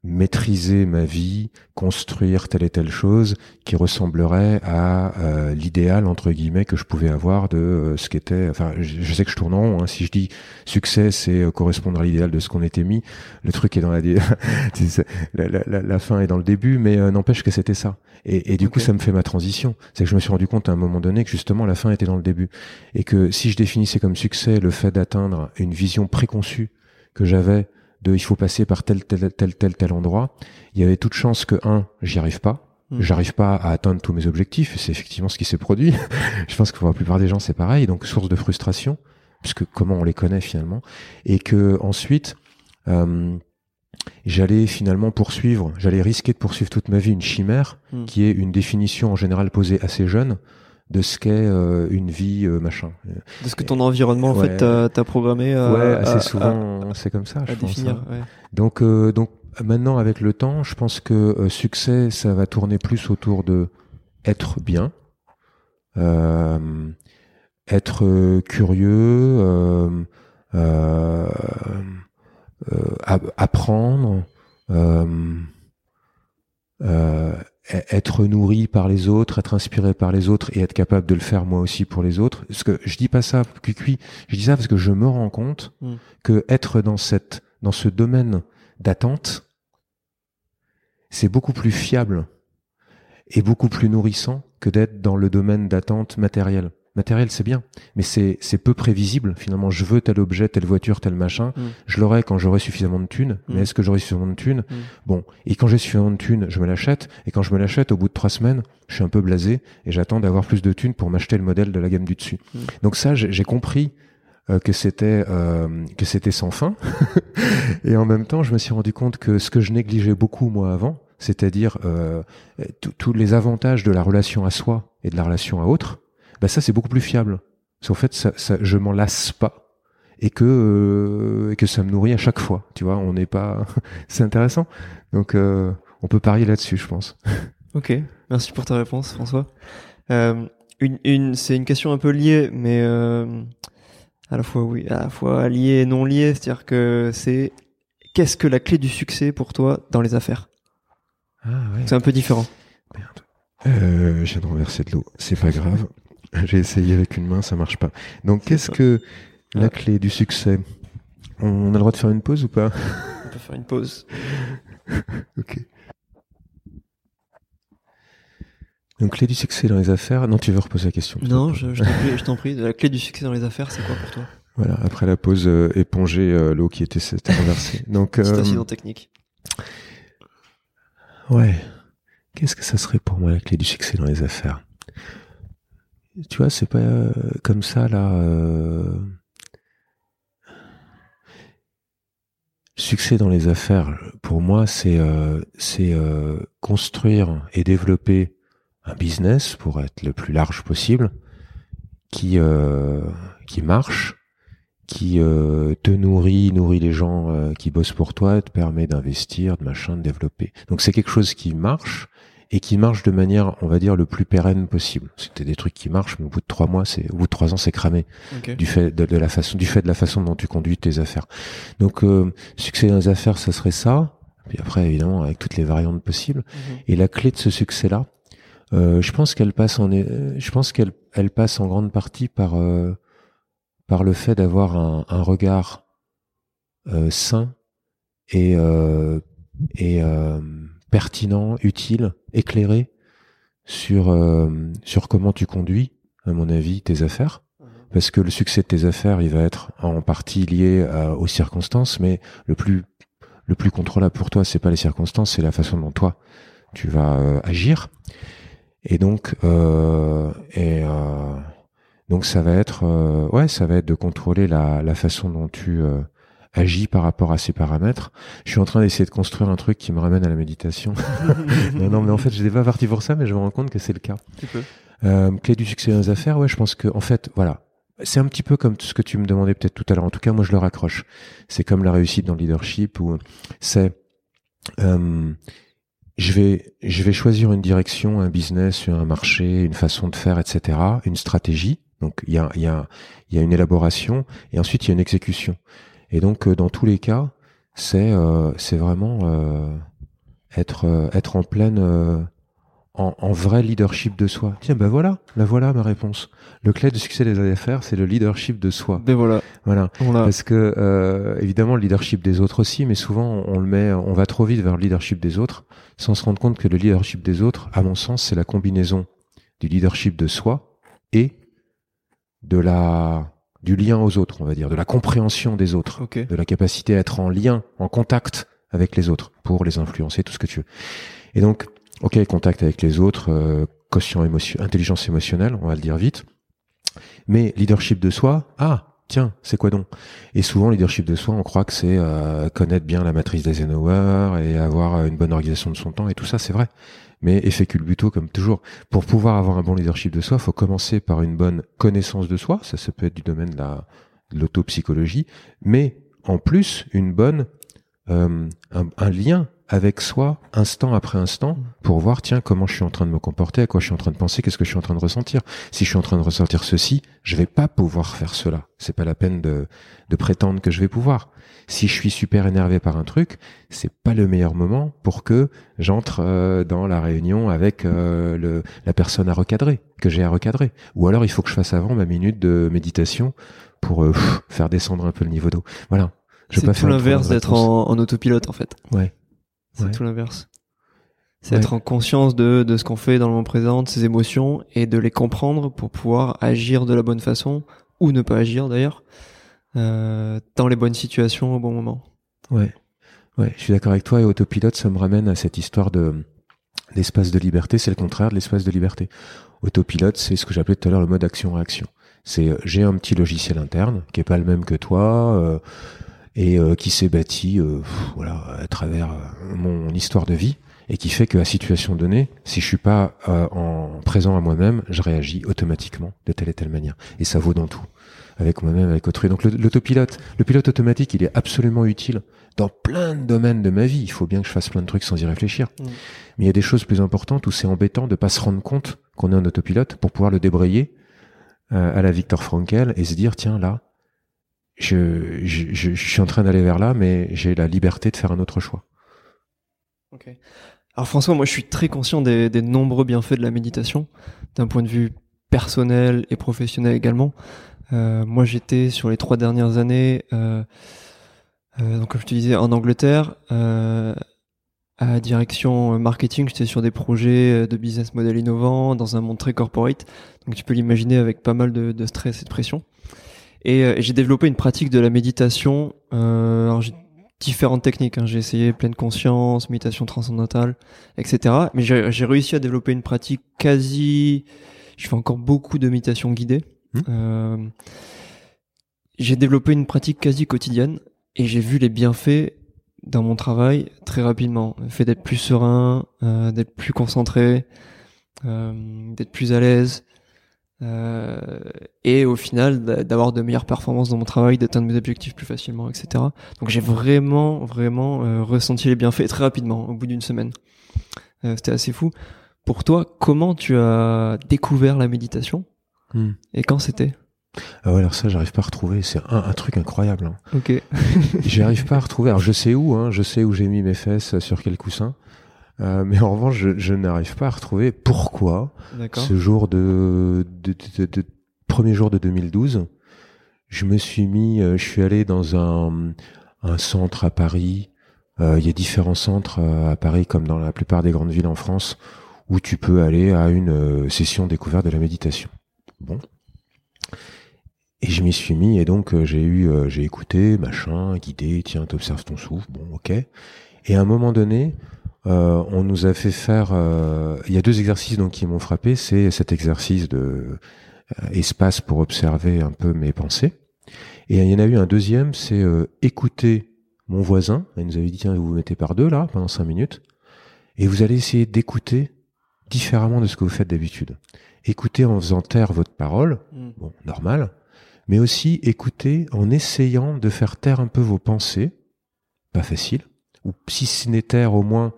maîtriser ma vie, construire telle et telle chose qui ressemblerait à euh, l'idéal entre guillemets que je pouvais avoir de euh, ce qu'était. Enfin, je, sais que je tourne en rond. Hein. Si je dis succès, c'est euh, correspondre à l'idéal de ce qu'on était mis. Le truc est dans la, la, la, la, fin est dans le début, mais n'empêche que c'était ça. Et, et du coup, ça me fait ma transition. C'est que je me suis rendu compte à un moment donné que justement la fin était dans le début, et que si je définissais comme succès le fait d'atteindre une vision préconçue que j'avais de il faut passer par tel tel tel tel tel endroit, il y avait toute chance que un, j'y arrive pas. Hmm. J'arrive pas à atteindre tous mes objectifs, c'est effectivement ce qui s'est produit. je pense que pour la plupart des gens c'est pareil, donc source de frustration, puisque comment on les connaît finalement, et que ensuite euh, j'allais finalement poursuivre, j'allais risquer de poursuivre toute ma vie une chimère, hmm. qui est une définition en général posée assez jeune, de ce qu'est euh, une vie euh, machin. De ce que ton environnement en fait t'a programmé. À, ouais, assez souvent c'est comme ça. je définir. Pense, hein. Donc euh, donc maintenant avec le temps, je pense que succès ça va tourner plus autour de être bien, être curieux, apprendre. Euh, être nourri par les autres, être inspiré par les autres et être capable de le faire moi aussi pour les autres. Parce que je dis pas ça cuicui, je dis ça parce que je me rends compte mm. que être dans cette dans ce domaine d'attente, c'est beaucoup plus fiable et beaucoup plus nourrissant que d'être dans le domaine d'attente matérielle matériel, c'est bien, mais c'est c'est peu prévisible. Finalement, je veux tel objet, telle voiture, tel machin. Mm. Je l'aurai quand j'aurai suffisamment de thunes. Mais mm. est-ce que j'aurai suffisamment de thunes? Mm. Bon, et quand j'ai suffisamment de thunes, je me l'achète. Et quand je me l'achète, au bout de trois semaines, je suis un peu blasé et j'attends d'avoir plus de thunes pour m'acheter le modèle de la gamme du dessus. Donc ça, j'ai compris euh, que c'était euh, que c'était sans fin. et en même temps, je me suis rendu compte que ce que je négligeais beaucoup moi avant, c'est-à-dire euh, tous les avantages de la relation à soi et de la relation à autre, bah ça c'est beaucoup plus fiable. Parce qu'en fait, ça, ça, je m'en lasse pas et que euh, et que ça me nourrit à chaque fois. Tu vois, on n'est pas. c'est intéressant. Donc, euh, on peut parier là-dessus, je pense. Ok, merci pour ta réponse, François. Euh, une, une c'est une question un peu liée, mais à la fois oui, à la fois liée et non liée. C'est-à-dire que c'est qu'est-ce que la clé du succès pour toi dans les affaires? Ah, ouais. C'est un peu différent. Merde. Euh, j'ai renversé de l'eau. C'est pas grave. J'ai essayé avec une main, ça marche pas. Donc, qu'est-ce que la clé du succès? On a le droit de faire une pause ou pas? On peut faire une pause. ok. Donc, clé du succès dans les affaires? Non, tu veux reposer la question Non, je, je t'en prie, La clé du succès dans les affaires, c'est quoi pour toi? Voilà, après la pause, euh, éponger euh, l'eau qui était, renversée. Donc, euh, incident technique. Ouais. Qu'est-ce que ça serait pour moi la clé du succès dans les affaires? Tu vois, c'est pas euh, comme ça là. Euh... succès dans les affaires, pour moi, c'est euh, c'est euh, construire et développer un business pour être le plus large possible, qui qui marche, qui te nourrit, nourrit les gens qui bossent pour toi, te permet d'investir, de machin, de développer. Donc c'est quelque chose qui marche et qui marche de manière, on va dire, le plus pérenne possible. C'était des trucs qui marchent, mais au bout de trois mois, c'est, au bout de trois ans, c'est cramé. Du fait de, la façon, du fait de la façon dont tu conduis tes affaires. Donc, euh, succès dans les affaires, ça serait ça. Puis après, évidemment, avec toutes les variantes possibles. Mhm. Et la clé de ce succès-là, euh, je pense qu'elle passe en, je pense qu'elle, elle passe en grande partie par, euh, par le fait d'avoir un, un regard euh, sain et, euh, et pertinent, utile, éclairé sur euh, sur comment tu conduis, à mon avis, tes affaires. Mhm. Parce que le succès de tes affaires, il va être en partie lié aux circonstances, mais le plus le plus contrôlable pour toi, c'est pas les circonstances, c'est la façon dont toi tu vas euh, agir. Et donc euh, et donc ça va être ouais, ça va être de contrôler la la façon dont tu agit par rapport à ces paramètres. Je suis en train d'essayer de construire un truc qui me ramène à la méditation. non, non, mais en fait, je n'étais pas parti pour ça, mais je me rends compte que c'est le cas. Euh, clé du succès dans les affaires, ouais, je pense que, en fait, voilà. C'est un petit peu comme ce que tu me demandais peut-être tout à l'heure. En tout cas, moi, je le raccroche. C'est comme la réussite dans le leadership où c'est, euh, je vais, je vais choisir une direction, un business, un marché, une façon de faire, etc., une stratégie. Donc, il y a, il y a, il y a une élaboration et ensuite il y a une exécution. Et donc, euh, dans tous les cas, c'est euh, c'est vraiment euh, être être en pleine en, en, vrai leadership de soi. Tiens, ben voilà, la voilà ma réponse. Le clé du succès des affaires, c'est le leadership de soi. Ben voilà. Voilà. Parce que euh, évidemment le leadership des autres aussi, mais souvent on le met, on va trop vite vers le leadership des autres, sans se rendre compte que le leadership des autres, à mon sens, c'est la combinaison du leadership de soi et de la du lien aux autres, on va dire, de la compréhension des autres, de la capacité à être en lien, en contact avec les autres pour les influencer, tout ce que tu veux. Et donc, ok, contact avec les autres, euh, quotient émotion, intelligence émotionnelle, on va le dire vite. Mais leadership de soi, ah, tiens, c'est quoi donc? Et souvent, leadership de soi, on croit que c'est euh, connaître bien la matrice d'Eisenhower et avoir une bonne organisation de son temps et tout ça, c'est vrai. Mais effet culbuto, comme toujours, pour pouvoir avoir un bon leadership de soi, faut commencer par une bonne connaissance de soi. Ça, ça peut être du domaine de la l'autopsychologie, mais en plus une bonne euh, un, lien avec soi instant après instant pour voir tiens comment je suis en train de me comporter, à quoi je suis en train de penser, qu'est-ce que je suis en train de ressentir. Si je suis en train de ressentir ceci, je vais pas pouvoir faire cela. C'est pas la peine de, de prétendre que je vais pouvoir. Si je suis super énervé par un truc, c'est pas le meilleur moment pour que j'entre euh, dans la réunion avec euh, le, la personne à recadrer, que j'ai à recadrer. Ou alors il faut que je fasse avant ma minute de méditation pour faire descendre un peu le niveau d'eau. Voilà. C'est tout l'inverse d'être en, en, autopilote en fait. Ouais. C'est tout l'inverse. C'est être en conscience de, de ce qu'on fait dans le moment présent, de ses émotions, et de les comprendre pour pouvoir agir de la bonne façon, ou ne pas agir d'ailleurs, euh, dans les bonnes situations au bon moment. Ouais. Ouais, je suis d'accord avec toi, et autopilote, ça me ramène à cette histoire de l'espace de liberté, c'est le contraire de l'espace de liberté. Autopilote, c'est ce que j'appelais tout à l'heure le mode action-réaction. C'est euh, j'ai un petit logiciel interne qui est pas le même que toi, euh, et euh, qui s'est bâti euh, voilà à travers euh, mon histoire de vie et qui fait que à situation donnée, si je suis pas en présent à moi-même, je réagis automatiquement de telle et telle manière. Et ça vaut dans tout, avec moi-même, avec autrui. Donc l'autopilote, le pilote automatique, il est absolument utile dans plein de domaines de ma vie. Il faut bien que je fasse plein de trucs sans y réfléchir. Mm. Mais il y a des choses plus importantes où c'est embêtant de pas se rendre compte qu'on est un autopilote pour pouvoir le débrayer à la Victor Frankel et se dire tiens là je, suis en train d'aller vers là, mais j'ai la liberté de faire un autre choix. Ok. Alors François, moi je suis très conscient des, nombreux bienfaits de la méditation, d'un point de vue personnel et professionnel également. Euh, moi j'étais sur les trois dernières années, euh, euh, donc comme je te disais, en Angleterre, à direction marketing, j'étais sur des projets de business model innovants dans un monde très corporate. Donc tu peux l'imaginer avec pas mal de stress et de pression. Et euh, j'ai développé une pratique de la méditation. Euh, alors j'ai différentes techniques. Hein. J'ai essayé pleine conscience, méditation transcendantale, etc. Mais j'ai réussi à développer une pratique quasi. Je fais encore beaucoup de méditation guidée. Mmh. Euh, j'ai développé une pratique quasi quotidienne et j'ai vu les bienfaits dans mon travail très rapidement. Le fait d'être plus serein, euh, d'être plus concentré, euh, d'être plus à l'aise. Euh, et au final d'avoir de meilleures performances dans mon travail, d'atteindre mes objectifs plus facilement, etc. Donc j'ai vraiment, vraiment euh, ressenti les bienfaits très rapidement, au bout d'une semaine. Euh, C'était assez fou. Pour toi, comment tu as découvert la méditation? Hmm. et quand c'était? Ah ouais, alors ça, j'arrive pas à retrouver. C'est un, un truc incroyable. Hein. Ok. J'arrive pas à retrouver. Alors je sais où, hein, je sais où j'ai mis mes fesses, sur quel coussin. Euh, mais en revanche, je, je n'arrive pas à retrouver pourquoi ce jour de, de, de, de- de- premier jour de 2012, je me suis mis, euh, je suis allé dans un, un centre à Paris. Euh, Il y a différents centres à Paris, comme dans la plupart des grandes villes en France, où tu peux aller à une session découverte de la méditation. Bon. Et je m'y suis mis et donc j'ai eu, j'ai écouté, machin, guidé, tiens, t'observes ton souffle, bon, ok. Et à un moment donné, euh, on nous a fait faire. euh, Il y a deux exercices donc qui m'ont frappé. C'est cet exercice de euh, espace pour observer un peu mes pensées. Et il y en a eu un deuxième, c'est euh, écouter mon voisin. Il nous avait dit tiens, vous vous mettez par deux là pendant cinq minutes, et vous allez essayer d'écouter différemment de ce que vous faites d'habitude. Écoutez en faisant taire votre parole, Hmm. bon, normal, mais aussi écouter en essayant de faire taire un peu vos pensées, pas facile, ou si ce n'est taire, au moins,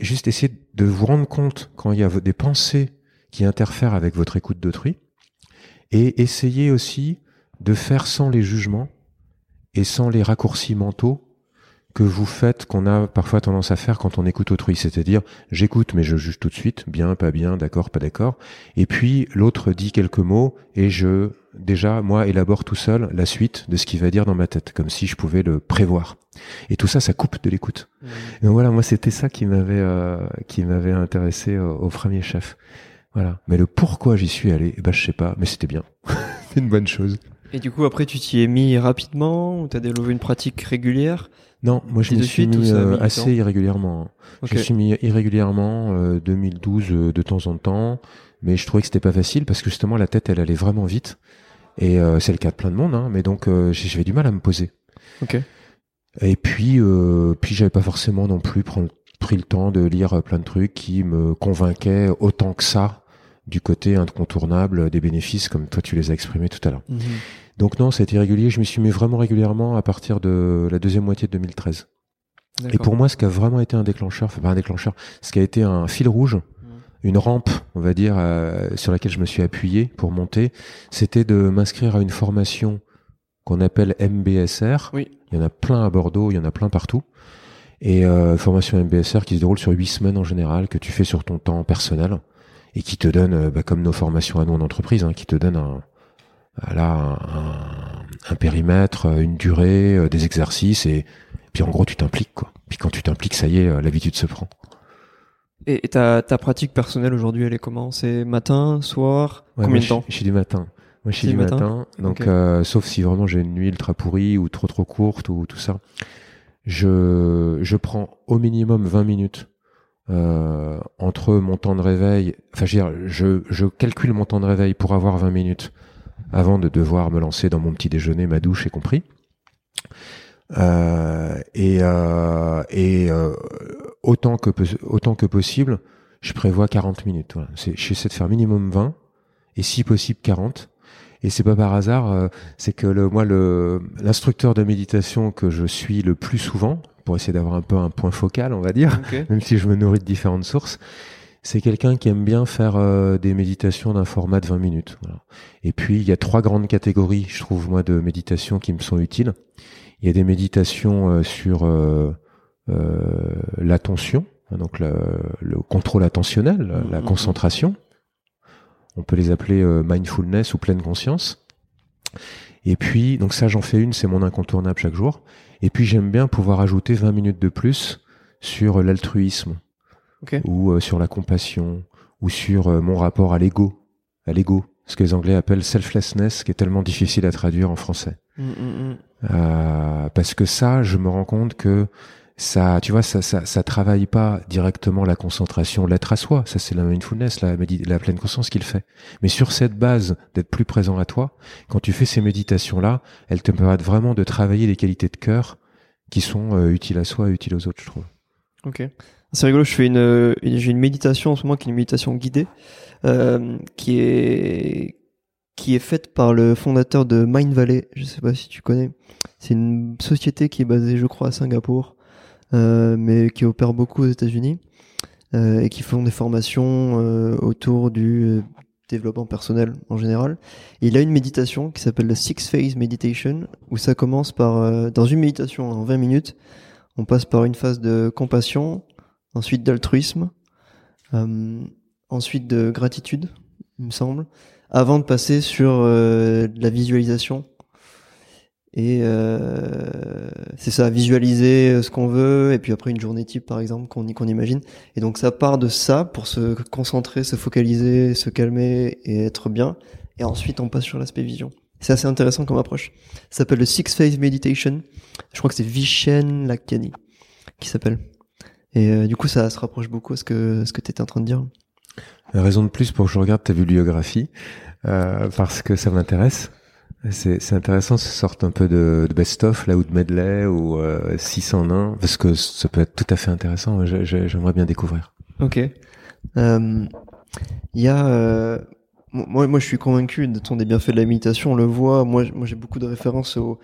juste essayer de vous rendre compte quand il y a des pensées qui interfèrent avec votre écoute d'autrui, et essayer aussi de faire sans les jugements et sans les raccourcis mentaux que vous faites, qu'on a parfois tendance à faire quand on écoute autrui. C'est-à-dire, j'écoute, mais je juge tout de suite, bien, pas bien, d'accord, pas d'accord. Et puis, l'autre dit quelques mots, et je, déjà, moi, élabore tout seul la suite de ce qu'il va dire dans ma tête, comme si je pouvais le prévoir. Et tout ça, ça coupe de l'écoute. Et donc voilà, moi, c'était ça qui m'avait, euh, qui m'avait intéressé au, au premier chef. Voilà. Mais le pourquoi j'y suis allé, ben, je sais pas, mais c'était bien. C'est une bonne chose. Et du coup, après, tu t'y es mis rapidement t'as développé une pratique régulière? Non, moi je me suis mis euh, assez irrégulièrement. Ok. Je me suis mis irrégulièrement euh, 2012 euh, de temps en temps, mais je trouvais que c'était pas facile parce que justement la tête elle allait vraiment vite et euh, c'est le cas de plein de monde, hein, mais donc euh, j'avais du mal à me poser. Ok. Et puis euh, puis j'avais pas forcément non plus pris, pris le temps de lire plein de trucs qui me convainquaient autant que ça du côté incontournable des bénéfices comme toi tu les as exprimés tout à l'heure. Mhm. Donc non, ça a été régulier, je m'y suis mis vraiment régulièrement à partir de la deuxième moitié de 2013. Et pour moi, ce qui a vraiment été un déclencheur, enfin pas un déclencheur, ce qui a été un fil rouge, une rampe, on va dire, euh, sur laquelle je me suis appuyé pour monter, c'était de m'inscrire à une formation qu'on appelle MBSR. Oui. Il y en a plein à Bordeaux, il y en a plein partout. Et euh, formation MBSR qui se déroule sur huit semaines en général, que tu fais sur ton temps personnel et qui te donne, euh, bah, comme nos formations à nous en entreprise, hein, qui te donne un, là, un, un- périmètre, euh, une durée, euh, des exercices et puis en gros tu t'impliques quoi. Puis quand tu t'impliques, ça y est, euh, l'habitude se prend. Et, et ta, ta pratique personnelle aujourd'hui, elle est comment? C'est matin, soir? Ouais, Combien de temps? Je suis du matin. Moi, je suis du matin? matin. donc, euh, sauf si vraiment j'ai une nuit ultra pourrie ou trop trop courte ou tout ça, je je prends au minimum 20 minutes euh, entre mon temps de réveil. Enfin, je veux dire, je je calcule mon temps de réveil pour avoir 20 minutes avant de devoir me lancer dans mon petit déjeuner, ma douche et compris. Euh, et euh, et euh, autant que pos- autant que possible, je prévois 40 minutes. Voilà. J'essaie de faire minimum 20 et si possible 40. Et c'est pas par hasard, c'est que le, moi le l'instructeur de méditation que je suis le plus souvent, pour essayer d'avoir un peu un point focal, on va dire, même si je me nourris de différentes sources, c'est quelqu'un qui aime bien faire euh, des méditations d'un format de 20 minutes. Voilà. Et puis il y a trois grandes catégories, je trouve moi, de méditation qui me sont utiles. Il y a des méditations euh, sur euh, euh, l'attention, hein, donc le, le contrôle attentionnel, la- la Mhm. concentration. On peut les appeler euh, mindfulness ou pleine conscience. Et puis, donc ça, j'en fais une, c'est mon incontournable chaque jour. Et puis, j'aime bien pouvoir ajouter 20 minutes de plus sur l'altruisme, Ok. ou euh, sur la compassion, ou sur euh, mon rapport à l'ego, à l'ego, ce que les Anglais appellent selflessness, qui est tellement difficile à traduire en français. Mm, mm, mm. Euh, parce que ça, je me rends compte que ça, tu vois, ça, ça, ça travaille pas directement la concentration, l'être à soi. Ça, c'est la mindfulness, la, la pleine conscience qu'il fait. Mais sur cette base d'être plus présent à toi, quand tu fais ces méditations-là, elles te permettent vraiment de travailler les qualités de cœur qui sont utiles à soi et utiles aux autres, je trouve. Ok. C'est rigolo, je fais une, j'ai une méditation en ce moment qui est une méditation guidée, qui est qui est faite par le fondateur de Mind Valley. Je sais pas si tu connais. C'est une société qui est basée, je crois, à Singapour, euh, mais qui opère beaucoup aux États-Unis euh, et qui font des formations euh, autour du développement personnel en général. Il a une méditation qui s'appelle la Six Phase Meditation, où ça commence par, dans une méditation en 20 minutes, on passe par une phase de compassion, ensuite d'altruisme, ensuite de gratitude, il me semble, avant de passer sur euh, la visualisation. Et euh, c'est ça, visualiser euh, ce qu'on veut, et puis après une journée type par exemple qu'on qu'on imagine. Et donc ça part de ça pour se concentrer, se focaliser, se calmer et être bien. Et ensuite on passe sur l'aspect vision. C'est assez intéressant comme approche. Ça s'appelle le Six Phase Meditation. Je crois que c'est Vishen Lakiani qui s'appelle. Et du coup ça se rapproche beaucoup à ce que ce que tu étais en train de dire. Raison de plus pour que je regarde ta bibliographie, euh, parce que ça m'intéresse. C'est intéressant, ce sorte un peu de, de best-of, là, ou de medley, ou euh, 6 en 1, parce que ça peut être tout à fait intéressant. J'aimerais bien découvrir. Ok. Il euh, y a... Euh, moi, moi, je suis convaincu de ton des bienfaits de la méditation. On le voit. Moi, moi j'ai beaucoup de références au,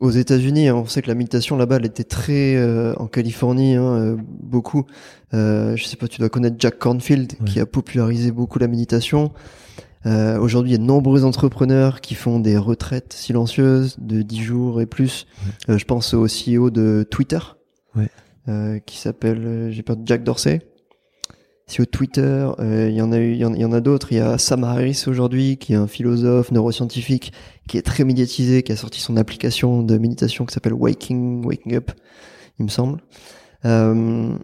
aux États-Unis, hein, on sait que la méditation là-bas, elle était très euh, en Californie, hein, euh, beaucoup. Euh, je sais pas, tu dois connaître Jack Cornfield qui a popularisé beaucoup la méditation. Euh, Aujourd'hui, il y a de nombreux entrepreneurs qui font des retraites silencieuses de 10 jours et plus. je pense au CEO de Twitter, qui s'appelle, j'ai peur, Jack Dorsey sur Twitter, euh, il y en a y en, a d'autres. Il y a Sam Harris aujourd'hui, qui est un philosophe neuroscientifique, qui est très médiatisé, qui a sorti son application de méditation qui s'appelle Waking, Waking Up, il me semble. Euh,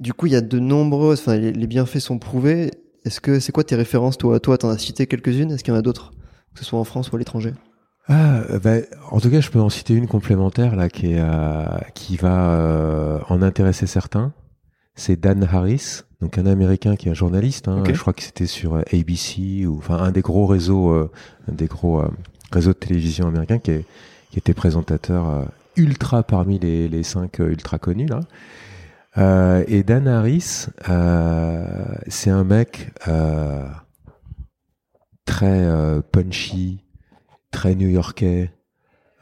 du coup, il y a de nombreuses, enfin, les, bienfaits sont prouvés. Est-ce que c'est quoi tes références, toi, toi, t'en as cité quelques-unes? Est-ce qu'il y en a d'autres, que ce soit en France ou à l'étranger? Ah, bah, en tout cas, je peux en citer une complémentaire là qui euh, qui va en intéresser certains c'est Dan Harris, donc un Américain qui est un journaliste. Hein, Je crois que c'était sur euh, ABC ou enfin un des gros réseaux, euh, un des gros euh, réseaux de télévision américains qui, est, qui était présentateur ultra parmi les, les cinq ultra connus là. et Dan Harris, c'est un mec très punchy, très new-yorkais.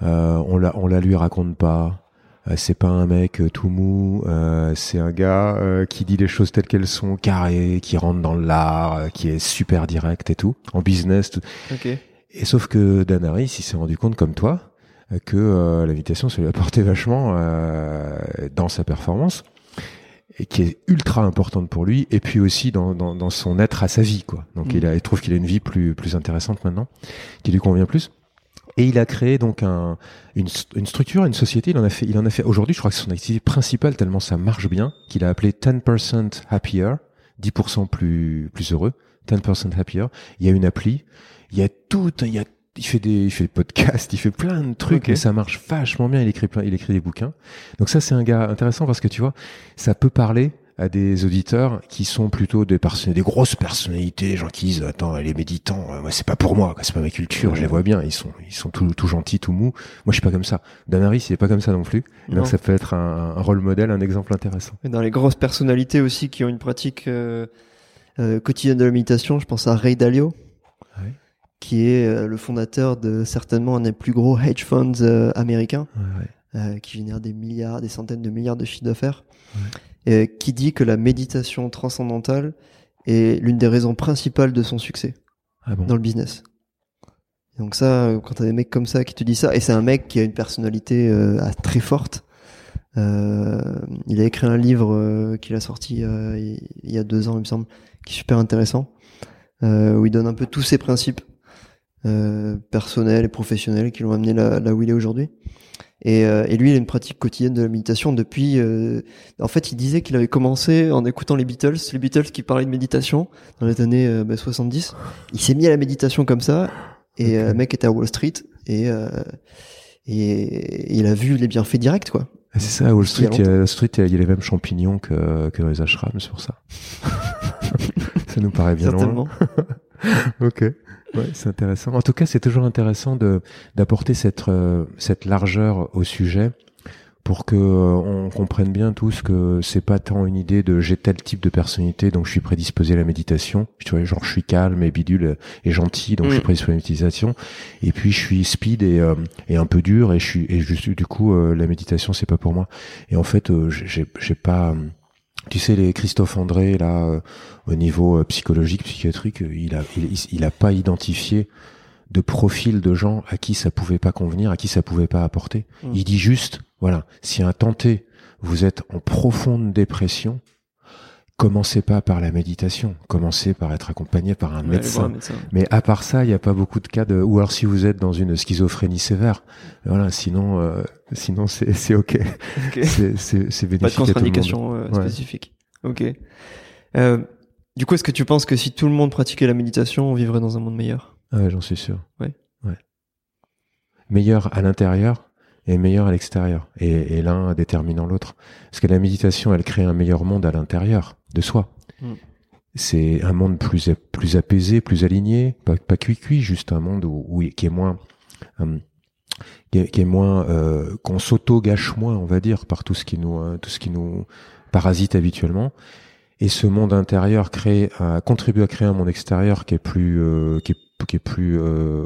on la on la lui raconte pas. Euh, c'est pas un mec euh, tout mou, euh, c'est un gars qui dit les choses telles qu'elles sont, carré, qui rentre dans l'art, qui est super direct et tout, en business. Tout. Et sauf que Dan Harris, il s'est rendu compte comme toi que l'invitation ça lui apportait vachement dans sa performance et qui est ultra importante pour lui et puis aussi dans, dans, dans son être à sa vie quoi. Donc mm. il, a, il trouve qu'il a une vie plus plus intéressante maintenant, qui lui convient plus. Et il a créé donc un, une, une, structure, une société. Il en a fait, il en a fait aujourd'hui, je crois que c'est son activité principale tellement ça marche bien, qu'il a appelé 10% happier, 10% plus, plus heureux, 10% happier. Il y a une appli, il y a tout, il y a il fait des, il fait des podcasts, il fait plein de trucs et ça marche vachement bien. Il écrit plein, il écrit des bouquins. Donc ça, c'est un gars intéressant parce que tu vois, ça peut parler à des auditeurs qui sont plutôt des personnes, des grosses personnalités, gens qui disent attends les méditants, euh, moi c'est pas pour moi, c'est pas ma culture, je les vois bien, ils sont ils sont tout, tout gentils, tout mous. Moi je suis pas comme ça. Danaris il est pas comme ça non plus. Donc ça peut être un, un, rôle modèle, un exemple intéressant. Et dans les grosses personnalités aussi qui ont une pratique euh, euh, quotidienne de la méditation, je pense à Ray Dalio. qui est le fondateur de certainement un des plus gros hedge funds américains, qui génère des milliards, des centaines de milliards de chiffres d'affaires qui dit que la méditation transcendantale est l'une des raisons principales de son succès ah dans le business. donc ça, quand t'as des mecs comme ça qui te disent ça, et c'est un mec qui a une personnalité euh, très forte. Euh, il a écrit un livre euh, qu'il a sorti il y a deux ans, il me semble, qui est super intéressant, où il donne un peu tous ses principes personnels et professionnels qui l'ont amené là, là où il est aujourd'hui. Et, euh, et, lui, il a une pratique quotidienne de la méditation depuis. Euh, en fait, il disait qu'il avait commencé en écoutant les Beatles, les Beatles qui parlaient de méditation dans les années euh, bah, 70. Il s'est mis à la méditation comme ça, et le mec était à Wall Street et, et il a vu les bienfaits directs, quoi. Ah, c'est ça, à Wall Street, il y, a, Street, il y a les mêmes champignons que, que dans les ashrams, c'est pour ça. ça nous paraît bien loin. ok. Ouais, c'est intéressant. En tout cas, c'est toujours intéressant de d'apporter cette euh, cette largeur au sujet pour que euh, on comprenne bien tous que c'est pas tant une idée de j'ai tel type de personnalité donc je suis prédisposé à la méditation tu vois genre je suis calme et bidule et gentil donc je suis mm. prédisposé à la méditation et puis je suis speed et, euh, et un peu dur et je suis et je du coup euh, la méditation c'est pas pour moi et en fait j'ai j'ai pas tu sais les Christophe André là au niveau psychologique psychiatrique il a il, il a pas identifié de profil de gens à qui ça pouvait pas convenir, à qui ça pouvait pas apporter. Mm. Il dit juste, voilà, si un tenté, vous êtes en profonde dépression, commencez pas par la méditation, commencez par être accompagné par un, médecin. Mais à part ça, il n'y a pas beaucoup de cas de, ou alors si vous êtes dans une schizophrénie sévère, voilà, sinon, euh, sinon c'est c'est ok, c'est c'est bénéfique. Pas de contre-indication euh, spécifique. Ok. Euh, du coup, est-ce que tu penses que si tout le monde pratiquait la méditation, on vivrait dans un monde meilleur? Ah j'en suis sûr. Ouais. ouais. Meilleur à l'intérieur et meilleur à l'extérieur. Et, l'un déterminant l'autre. Parce que la méditation, elle crée un meilleur monde à l'intérieur de soi. Mm. C'est un monde plus, plus apaisé, plus aligné, pas, pas cuit-cuit, juste un monde où, qui est moins... Hum, qui, est, moins euh, qu'on s'auto gâche moins on va dire par tout ce qui nous euh, tout ce qui nous parasite habituellement et ce monde intérieur crée contribue à créer un monde extérieur qui est plus euh, qui est qui est plus euh,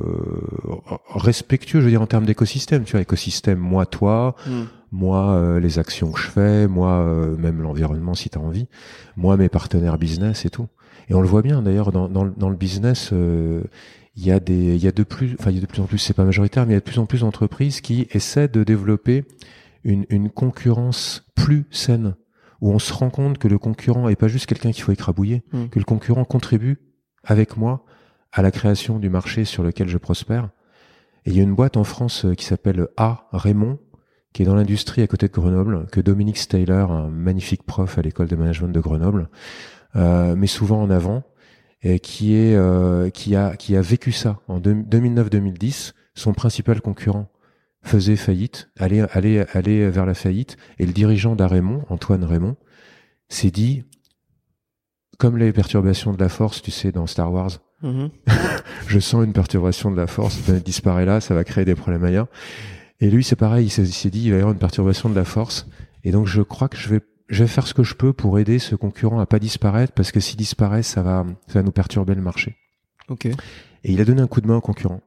respectueux, je veux dire en termes d'écosystème. Tu vois, écosystème, moi, toi, hmm. Moi, euh, les actions que je fais, moi, euh, même l'environnement si tu as envie, moi, mes partenaires business et tout. Et on le voit bien d'ailleurs dans, dans, dans, le business. il y a des, il y a de plus, enfin il y a de plus en plus, c'est pas majoritaire, mais il y a de plus en plus d'entreprises qui essaient de développer une, une concurrence plus saine, où on se rend compte que le concurrent est pas juste quelqu'un qu'il faut écrabouiller, hmm. que le concurrent contribue avec moi à la création du marché sur lequel je prospère. Et il y a une boîte en France euh, qui s'appelle A Raymond, qui est dans l'industrie à côté de Grenoble, que Dominique Steyler, un magnifique prof à l'école de management de Grenoble, euh, met souvent en avant, et qui est euh, qui a qui a vécu ça en 2009-2010. Son principal concurrent faisait faillite, allait allait allait vers la faillite, et le dirigeant d'Araymond, Antoine Raymond, s'est dit comme les perturbations de la force, tu sais, dans Star Wars, Mhm. je sens une perturbation de la force, ça disparaît là, ça va créer des problèmes ailleurs. Et lui, c'est pareil, il s'est dit, il va y avoir une perturbation de la force. Et donc, je crois que je vais, je vais faire ce que je peux pour aider ce concurrent à pas disparaître, parce que s'il disparaît, ça va, ça va nous perturber le marché. Ok. Et il a donné un coup de main au concurrent.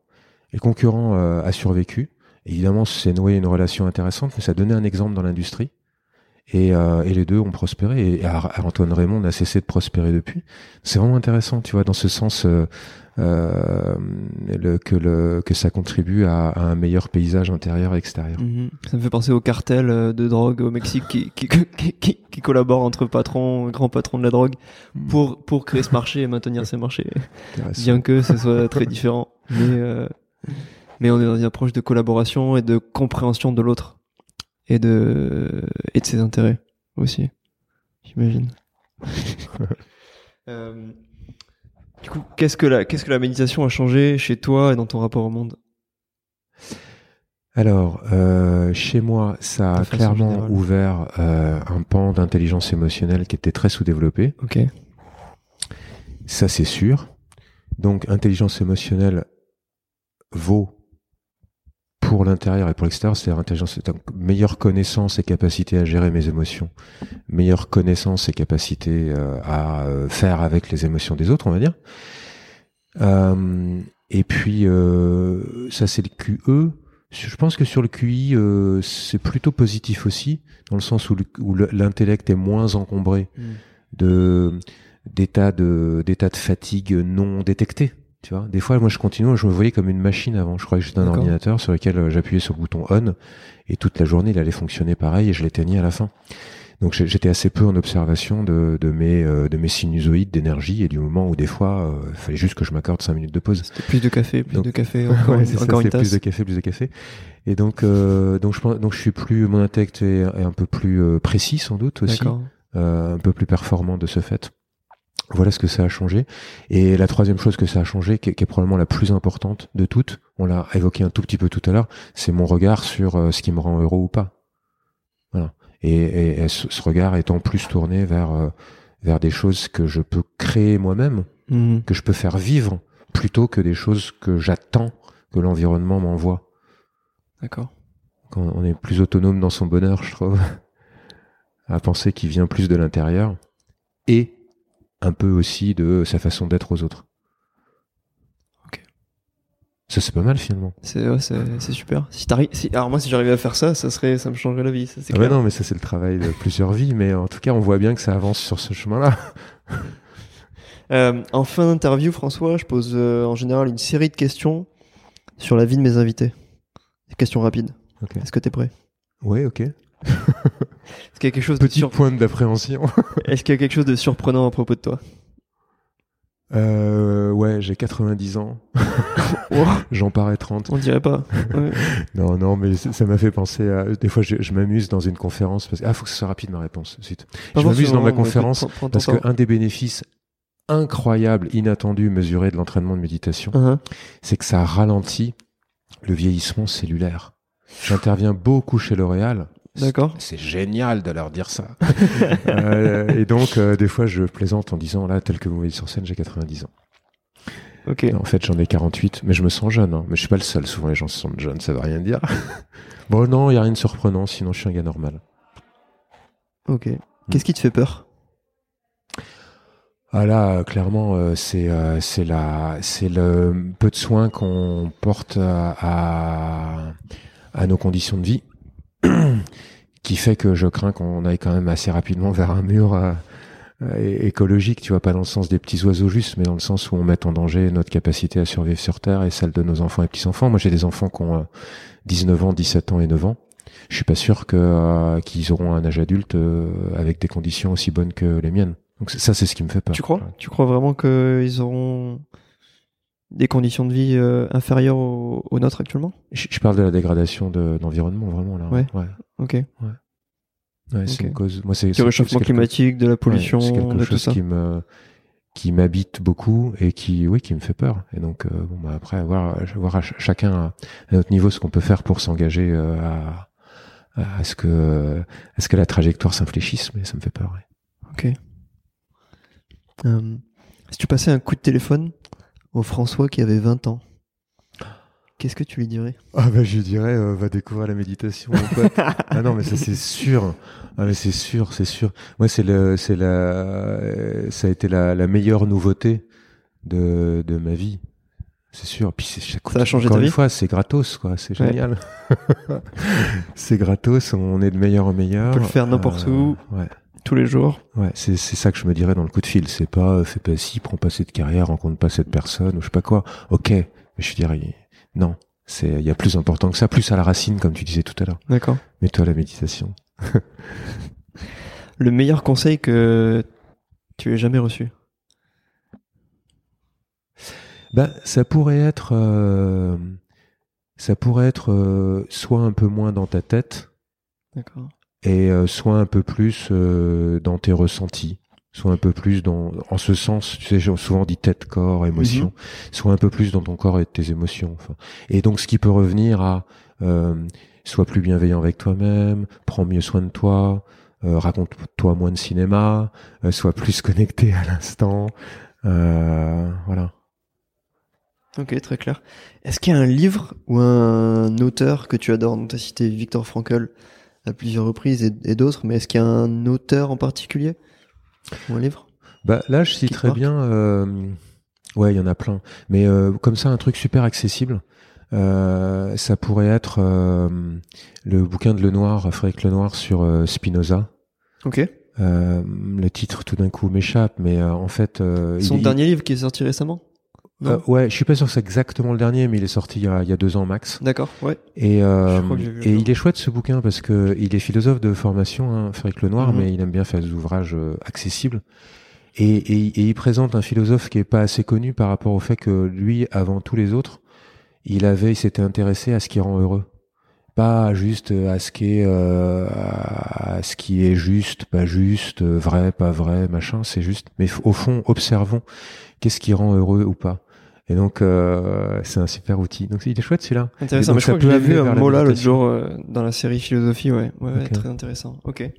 Et le concurrent euh, a survécu. Évidemment, c'est noué une relation intéressante, mais ça a donné un exemple dans l'industrie. Et, euh, et, les deux ont prospéré. Et Antoine Raymond n'a cessé de prospérer depuis. C'est vraiment intéressant, tu vois, dans ce sens euh, euh, le, que, le, que ça contribue à, à, un meilleur paysage intérieur et extérieur. Mhm. Ça me fait penser au cartel euh, de drogue au Mexique qui, qui, qui, qui, qui collabore entre patrons, grands patrons de la drogue mhm. pour, pour créer ce marché et maintenir ces marchés. Bien que ce soit très différent. Mais, euh, mais on est dans une approche de collaboration et de compréhension de l'autre et de et de ses intérêts aussi, j'imagine. euh, du coup, qu'est-ce que la qu'est-ce que la méditation a changé chez toi et dans ton rapport au monde? Alors, euh, chez moi, ça a clairement ouvert euh, un pan d'intelligence émotionnelle qui était très sous-développé. Ok. Ça, c'est sûr. Donc, intelligence émotionnelle vaut pour l'intérieur et pour l'extérieur, c'est-à-dire intelligence, meilleure connaissance et capacité à gérer mes émotions, meilleure connaissance et capacité euh, à euh, faire avec les émotions des autres, on va dire. Euh, et puis ça c'est le QE. Je pense que sur le QI, c'est plutôt positif aussi, dans le sens où l'intellect est moins encombré mm. de d'états de d'états de fatigue non détectés. Tu vois, des fois, moi, je continue, je me voyais comme une machine avant. Je croyais que j'étais un ordinateur sur lequel euh, j'appuyais sur le bouton on et toute la journée, il allait fonctionner pareil et je l'éteignais à la fin. Donc, j'étais assez peu en observation de, de mes euh, de mes sinusoïdes d'énergie et du moment où des fois, euh, il fallait juste que je m'accorde cinq minutes de pause. Plus de café, plus de café, encore, encore une tasse. Plus de café, plus de café. Et donc, donc je pense, donc je suis plus, mon intellect est, un peu plus précis sans doute aussi, un peu plus performant de ce fait. Voilà ce que ça a changé. Et la troisième chose que ça a changé, qui est, probablement la plus importante de toutes, on l'a évoqué un tout petit peu tout à l'heure, c'est mon regard sur euh, ce qui me rend heureux ou pas. Voilà. Et, ce, regard étant plus tourné vers euh, vers des choses que je peux créer moi-même Mhm. que je peux faire vivre plutôt que des choses que j'attends que l'environnement m'envoie. D'accord. Quand on est plus autonome dans son bonheur, je trouve, à penser qu'il vient plus de l'intérieur et un peu aussi de sa façon d'être aux autres. Ok. Ça c'est pas mal finalement. C'est ouais, c'est c'est super. Si si, alors moi si j'arrivais à faire ça, ça serait, ça me changerait la vie. Ça, Ah non, mais ça c'est le travail de plusieurs vies, mais en tout cas on voit bien que ça avance sur ce chemin-là. Euh, en fin d'interview, François, je pose euh, en général une série de questions sur la vie de mes invités. Des questions rapides. Est-ce que t'es prêt? Ouais, ok. Est-ce qu'il y a quelque chose de Petit sur- point d'appréhension. Est-ce qu'il y a quelque chose de surprenant à propos de toi? Euh, ouais, j'ai 90 ans. J'en parais 30. On dirait pas. Ouais. Non, non, mais ça m'a fait penser à. Des fois, je, je m'amuse dans une conférence parce que. Ah, faut que ce soit rapide ma réponse. Zut. Pas Je m'amuse dans ma conférence prends- prends ton Parce temps. qu'un des bénéfices incroyables, inattendus, mesurés de l'entraînement de méditation, Uhum. c'est que ça ralentit le vieillissement cellulaire. J'interviens beaucoup chez L'Oréal. D'accord. C'est génial de leur dire ça. Euh, et donc, euh, des fois, je plaisante en disant, là, tel que vous me voyez sur scène, j'ai 90 ans. Ok. En fait, j'en ai 48, mais je me sens jeune. hein. Mais je suis pas le seul. Souvent, les gens se sentent jeunes, ça veut rien dire. bon, non, il y a rien de surprenant, sinon je suis un gars normal. Ok. Qu'est-ce qui te fait peur? Ah là, clairement, euh, c'est euh, c'est la c'est le peu de soins qu'on porte à, à à nos conditions de vie qui fait que je crains qu'on aille quand même assez rapidement vers un mur euh, euh, écologique, tu vois, pas dans le sens des petits oiseaux juste, mais dans le sens où on met en danger notre capacité à survivre sur Terre et celle de nos enfants et petits-enfants. Moi, j'ai des enfants qui ont euh, 19 ans, 17 ans et 9 ans. Je suis pas sûr euh, qu'ils auront un âge adulte euh, avec des conditions aussi bonnes que les miennes. Donc ça, c'est ce qui me fait peur. Tu crois? Tu crois vraiment qu'ils auront des conditions de vie euh, inférieures aux, aux nôtres actuellement? Je, je parle de la dégradation de l'environnement, vraiment là. Ouais. ouais. Ok. Ouais, c'est Ok. une cause. Moi, c'est Du réchauffement climatique, de la pollution, ouais, c'est quelque de tout chose ça. qui me qui m'habite beaucoup et qui oui qui me fait peur. Et donc euh, bon bah après voir voir à ch- chacun à, à notre niveau ce qu'on peut faire pour s'engager euh, à à ce que à ce que la trajectoire s'infléchisse, mais ça me fait peur. ouais. Ok. Euh, si tu passais un coup de téléphone au François qui avait 20 ans, qu'est-ce que tu lui dirais? Ah bah je dirais euh, va découvrir la méditation mon pote. ah non mais ça c'est sûr. Ah mais c'est sûr, c'est sûr. Moi c'est le c'est la euh, ça a été la, la meilleure nouveauté de de ma vie. C'est sûr. Puis c'est ça, Ça a changé encore ta une vie? fois, c'est gratos quoi, c'est Ouais. génial. c'est gratos, on est de meilleur en meilleur. On peut le faire n'importe où. Ouais. Tous les jours Ouais, c'est c'est ça que je me dirais dans le coup de fil, c'est pas euh, fais pas ci, prends pas cette carrière, rencontre pas cette personne ou je sais pas quoi. OK, mais je dirais non, c'est il y a plus important que ça, plus à la racine comme tu disais tout à l'heure. D'accord. Mets-toi à la méditation. Le meilleur conseil que tu aies jamais reçu? Bah, ça pourrait être, euh, ça pourrait être euh, soit un peu moins dans ta tête D'accord. Et euh, soit un peu plus euh, dans tes ressentis, soit un peu plus dans, en ce sens, tu sais, j'ai souvent dit tête, corps, émotion, soit un peu plus dans ton corps et tes émotions. Enfin. Et donc, ce qui peut revenir à, euh, sois plus bienveillant avec toi-même, prends mieux soin de toi, euh, raconte-toi moins de cinéma, euh, sois plus connecté à l'instant, euh, voilà. Ok, très clair. Est-ce qu'il y a un livre ou un auteur que tu adores Tu as cité Victor Frankl? À plusieurs reprises et, et d'autres, mais est-ce qu'il y a un auteur en particulier Ou un livre Bah là, je te citerais bien. euh, ouais, il y en a plein. Mais euh, comme ça, un truc super accessible. euh, ça pourrait être le bouquin de Lenoir, Frédéric Lenoir sur Spinoza. Ok. Le titre tout d'un coup m'échappe, mais en fait, Son il- dernier livre qui est sorti récemment? Euh, ouais, je suis pas sûr que c'est exactement le dernier, mais il est sorti il y a, il y a deux ans max. D'accord, ouais. Et, euh, et il est chouette ce bouquin parce que il est philosophe de formation, hein, Frédéric Lenoir, Mhm. mais il aime bien faire des ouvrages euh, accessibles. Et, et, et il présente un philosophe qui est pas assez connu par rapport au fait que lui, avant tous les autres, il avait, il s'était intéressé à ce qui rend heureux, pas juste à ce qui est, euh, à ce qui est juste, pas juste, euh, vrai, pas vrai, machin. C'est juste, mais au fond, observons qu'est-ce qui rend heureux ou pas. Et donc, euh, c'est un super outil. Donc, il est chouette celui-là. Intéressant, donc, mais je crois que l'ai vu un mot là l'autre jour euh, dans la série Philosophie, ouais. Ouais, ouais, Ok. très intéressant. Ok.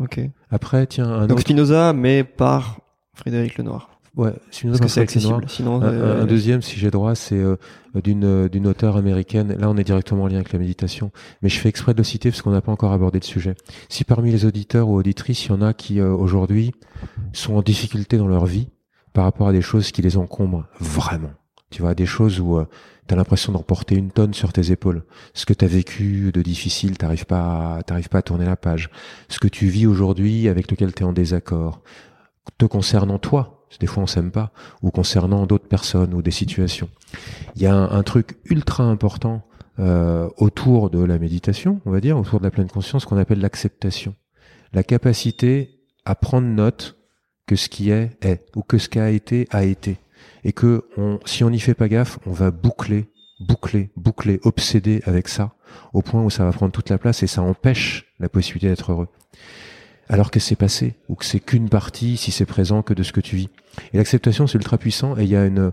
Ok. Après, tiens, un Donc autre. Spinoza, mais par Frédéric Lenoir. Ouais, Parce que c'est accessible. Sinon, un, euh, un deuxième, si j'ai droit, c'est euh, d'une d'une auteure américaine. Là, on est directement en lien avec la méditation, mais je fais exprès de le citer parce qu'on n'a pas encore abordé le sujet. Si parmi les auditeurs ou auditrices, il y en a qui euh, aujourd'hui sont en difficulté dans leur vie par rapport à des choses qui les encombrent vraiment, tu vois, des choses où tu as l'impression d'emporter une tonne sur tes épaules. Ce que tu as vécu de difficile, t'arrives pas, t'arrives pas à tourner la page. Ce que tu vis aujourd'hui avec lequel tu es en désaccord, te concernant toi, des fois on s'aime pas, ou concernant d'autres personnes ou des situations. Il y a un, truc ultra important euh, autour de la méditation, on va dire, autour de la pleine conscience, qu'on appelle l'acceptation. La capacité à prendre note que ce qui est est, ou que ce qui a été a été. Et que on, si on n'y fait pas gaffe, on va boucler, boucler, boucler, obséder avec ça, au point où ça va prendre toute la place et ça empêche la possibilité d'être heureux alors que c'est passé ou que c'est qu'une partie, si c'est présent, que de ce que tu vis. Et l'acceptation, c'est ultra puissant. Et il y a une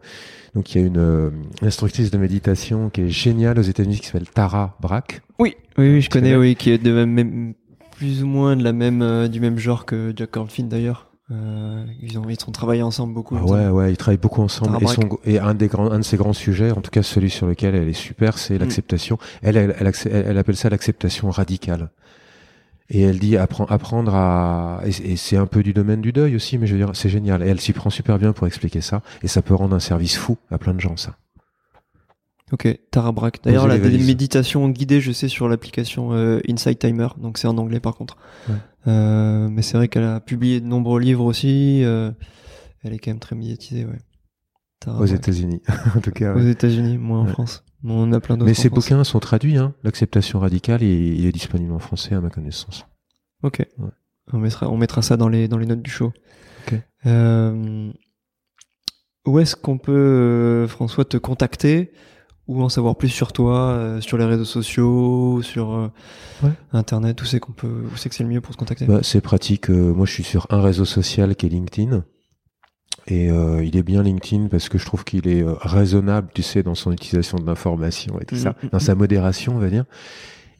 donc il y a une, euh, instructrice de méditation qui est géniale aux États-Unis qui s'appelle Tara Brach. Oui, oui, oui je connais, oui, qui est de même, plus ou moins de la même euh, du même genre que Jack Cornfield d'ailleurs. Euh, ils ont ils ont travaillé ensemble beaucoup. Ah ouais, ouais, ils travaillent beaucoup ensemble. Et, son, et, un des grands, un de ses grands sujets, en tout cas celui sur lequel elle est super, c'est mm. l'acceptation. Elle, elle, elle, elle, appelle ça l'acceptation radicale. Et elle dit apprendre à et c'est un peu du domaine du deuil aussi, mais je veux dire c'est génial. Et elle s'y prend super bien pour expliquer ça, et ça peut rendre un service fou à plein de gens ça. Ok, Tara Brack. D'ailleurs, la méditation guidée, je sais, sur l'application euh, Insight Timer, donc c'est en anglais par contre. Euh, mais c'est vrai qu'elle a publié de nombreux livres aussi. Euh, elle est quand même très médiatisée, ouais. Aux États-Unis, en tout cas. Aux États-Unis, moins en France. On a plein d'autres. Mais ces bouquins sont traduits, hein. L'acceptation radicale, et il est disponible en français à ma connaissance. Ok. On mettra, on mettra ça dans les, dans les notes du show. Ok. Euh, où est-ce qu'on peut, François, te contacter? Ou en savoir plus sur toi, euh, sur les réseaux sociaux, sur Internet Où c'est qu'on peut, où c'est que c'est le mieux pour te contacter? Bah, C'est pratique. moi, je suis sur un réseau social qui est LinkedIn. Et euh, il est bien LinkedIn parce que je trouve qu'il est euh, raisonnable, tu sais, dans son utilisation de l'information et tout ça, mm, mm, dans sa mm. modération, on va dire.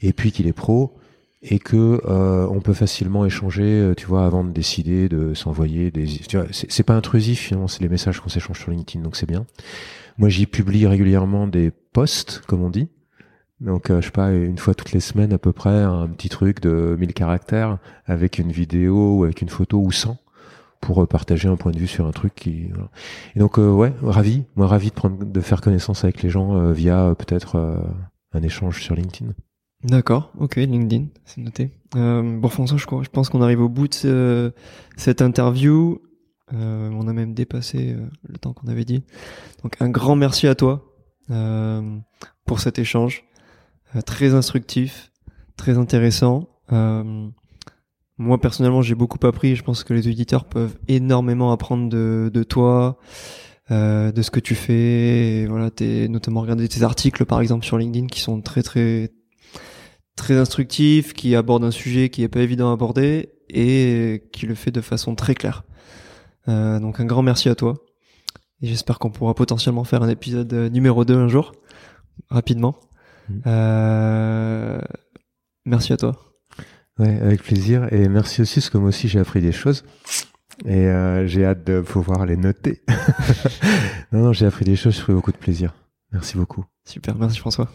Et puis qu'il est pro et que euh, on peut facilement échanger, euh, tu vois, avant de décider de s'envoyer des. C'est pas intrusif finalement, c'est les messages qu'on s'échange sur LinkedIn, donc c'est bien. Moi, j'y publie régulièrement des posts, comme on dit. Donc, je sais pas, une fois toutes les semaines à peu près, un petit truc de 1000 caractères avec une vidéo ou avec une photo ou 100 pour partager un point de vue sur un truc qui et donc euh, ouais ravi moi ravi de prendre de faire connaissance avec les gens euh, via euh, peut-être un échange sur LinkedIn d'accord ok LinkedIn c'est noté bon François je, je pense qu'on arrive au bout de cette interview on a même dépassé le temps qu'on avait dit donc un grand merci à toi pour cet échange très instructif très intéressant moi personnellement, j'ai beaucoup appris. Je pense que les auditeurs peuvent énormément apprendre de, de toi, euh, de ce que tu fais. Et voilà, t'es notamment regarder tes articles par exemple sur LinkedIn qui sont très très très instructifs, qui abordent un sujet qui est pas évident à aborder et qui le fait de façon très claire. Euh, donc un grand merci à toi. Et j'espère qu'on pourra potentiellement faire un épisode euh, numéro 2 un jour, rapidement. Mmh. Euh, merci à toi. Ouais, avec plaisir. Et merci aussi parce que moi aussi j'ai appris des choses. Et euh, j'ai hâte de pouvoir les noter. non, non, j'ai appris des choses, j'ai pris beaucoup de plaisir. Merci beaucoup. Super, merci François.